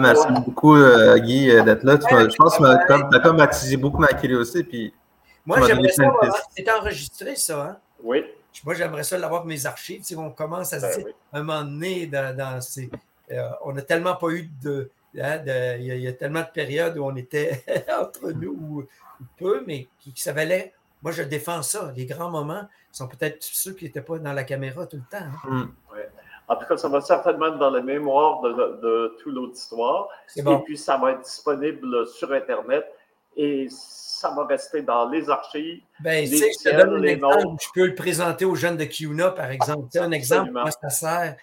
Merci beaucoup, euh, Guy, euh, d'être là. je pense que tu as comme attisé beaucoup ma curiosité. Puis, Moi, j'aimerais ça. C'est enregistré, ça. Hein? Oui. Moi, j'aimerais ça l'avoir pour mes archives. Tu on commence à se ben dire, un moment donné, dans, ces. Euh, on n'a tellement pas eu hein, de. il, y a, tellement de périodes où on était entre nous ou, peu, mais qui, ça valait. Moi, je défends ça. Les grands moments sont peut-être ceux qui n'étaient pas dans la caméra tout le temps. Hein. Mm. En tout cas, ça va certainement être dans la mémoire de, de, tout l'auditoire. Et puis, ça va être disponible sur Internet. Et ça va rester dans les archives. Ben, les les exemple, Je peux le présenter aux jeunes de Kiuna, par exemple. C'est un exemple comment ça sert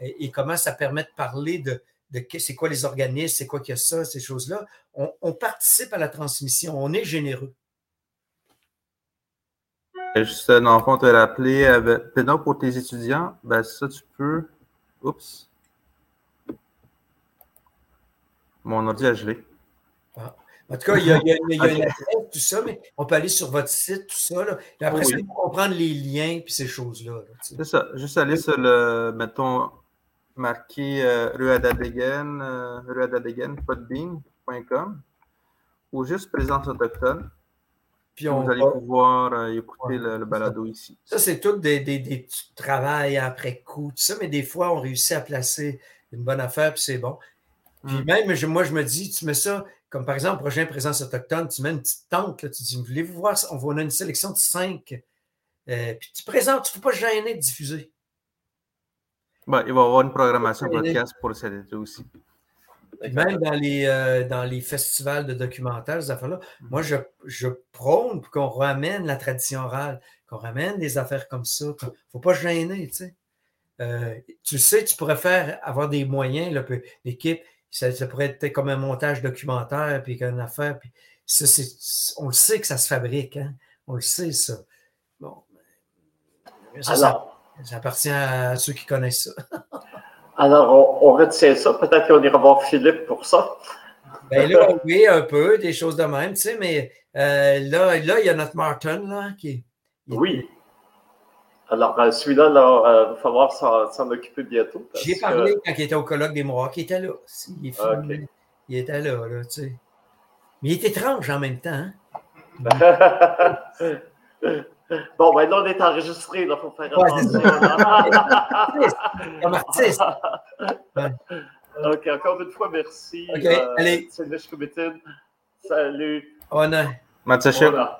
et, comment ça permet de parler de, de c'est quoi les organismes, c'est quoi qu'il y a ça, ces choses-là. On, participe à la transmission, on est généreux. Juste un enfant te rappeler, euh, pour tes étudiants, ben ça tu peux. Oups. Mon ordi a gelé. Ah. En tout cas, il y a, une adresse, tout ça, mais on peut aller sur votre site, tout ça. Là. Et après, oui. pour comprendre les liens et ces choses-là. c'est ça. Juste aller sur le, mettons, marquer euh, ruadadegen, euh, podbean.com ou juste présence autochtone. Puis on vous allez pouvoir euh, écouter le, balado ici. Ça, c'est tout des, des, des travail après coup, tout ça, mais des fois, on réussit à placer une bonne affaire, puis c'est bon. Puis hum. même, moi, je me dis, tu mets ça, comme par exemple, prochain présence autochtone, tu mets une petite tente, là, tu dis, voulez-vous voir, on va a une sélection de cinq. Euh, puis tu présentes, il ne faut pas gêner de diffuser. il va y avoir une programmation podcast pour cet été aussi. Même dans les, euh, dans les festivals de documentaires, ces affaires-là, mm. moi, je, je prône pour qu'on ramène la tradition orale, qu'on ramène des affaires comme ça. Il ne faut pas gêner, tu sais. Euh, tu sais, tu pourrais faire, avoir des moyens, l'équipe, ça, pourrait être comme un montage documentaire, puis une affaire, puis ça, on le sait que ça se fabrique, hein? on le sait, ça. Bon. Ça, ça, appartient à ceux qui connaissent ça. Alors, on, retient ça. Peut-être qu'on ira voir Philippe pour ça. Ben là, oui, un peu, des choses de même, tu sais, mais euh, là, là, il y a notre Martin, là, qui Oui. Alors, euh, celui-là, il euh, va falloir s'en occuper bientôt. J'ai parlé quand il était au colloque des Mohawks, il était là. Il, il était là, là, tu sais. Mais il est étrange en même temps. Hein? Bon, ben là, on est enregistré, il faut faire attention. Comme artiste. OK, encore une fois, merci. OK, euh, allez. Salut. On a. Mathieu.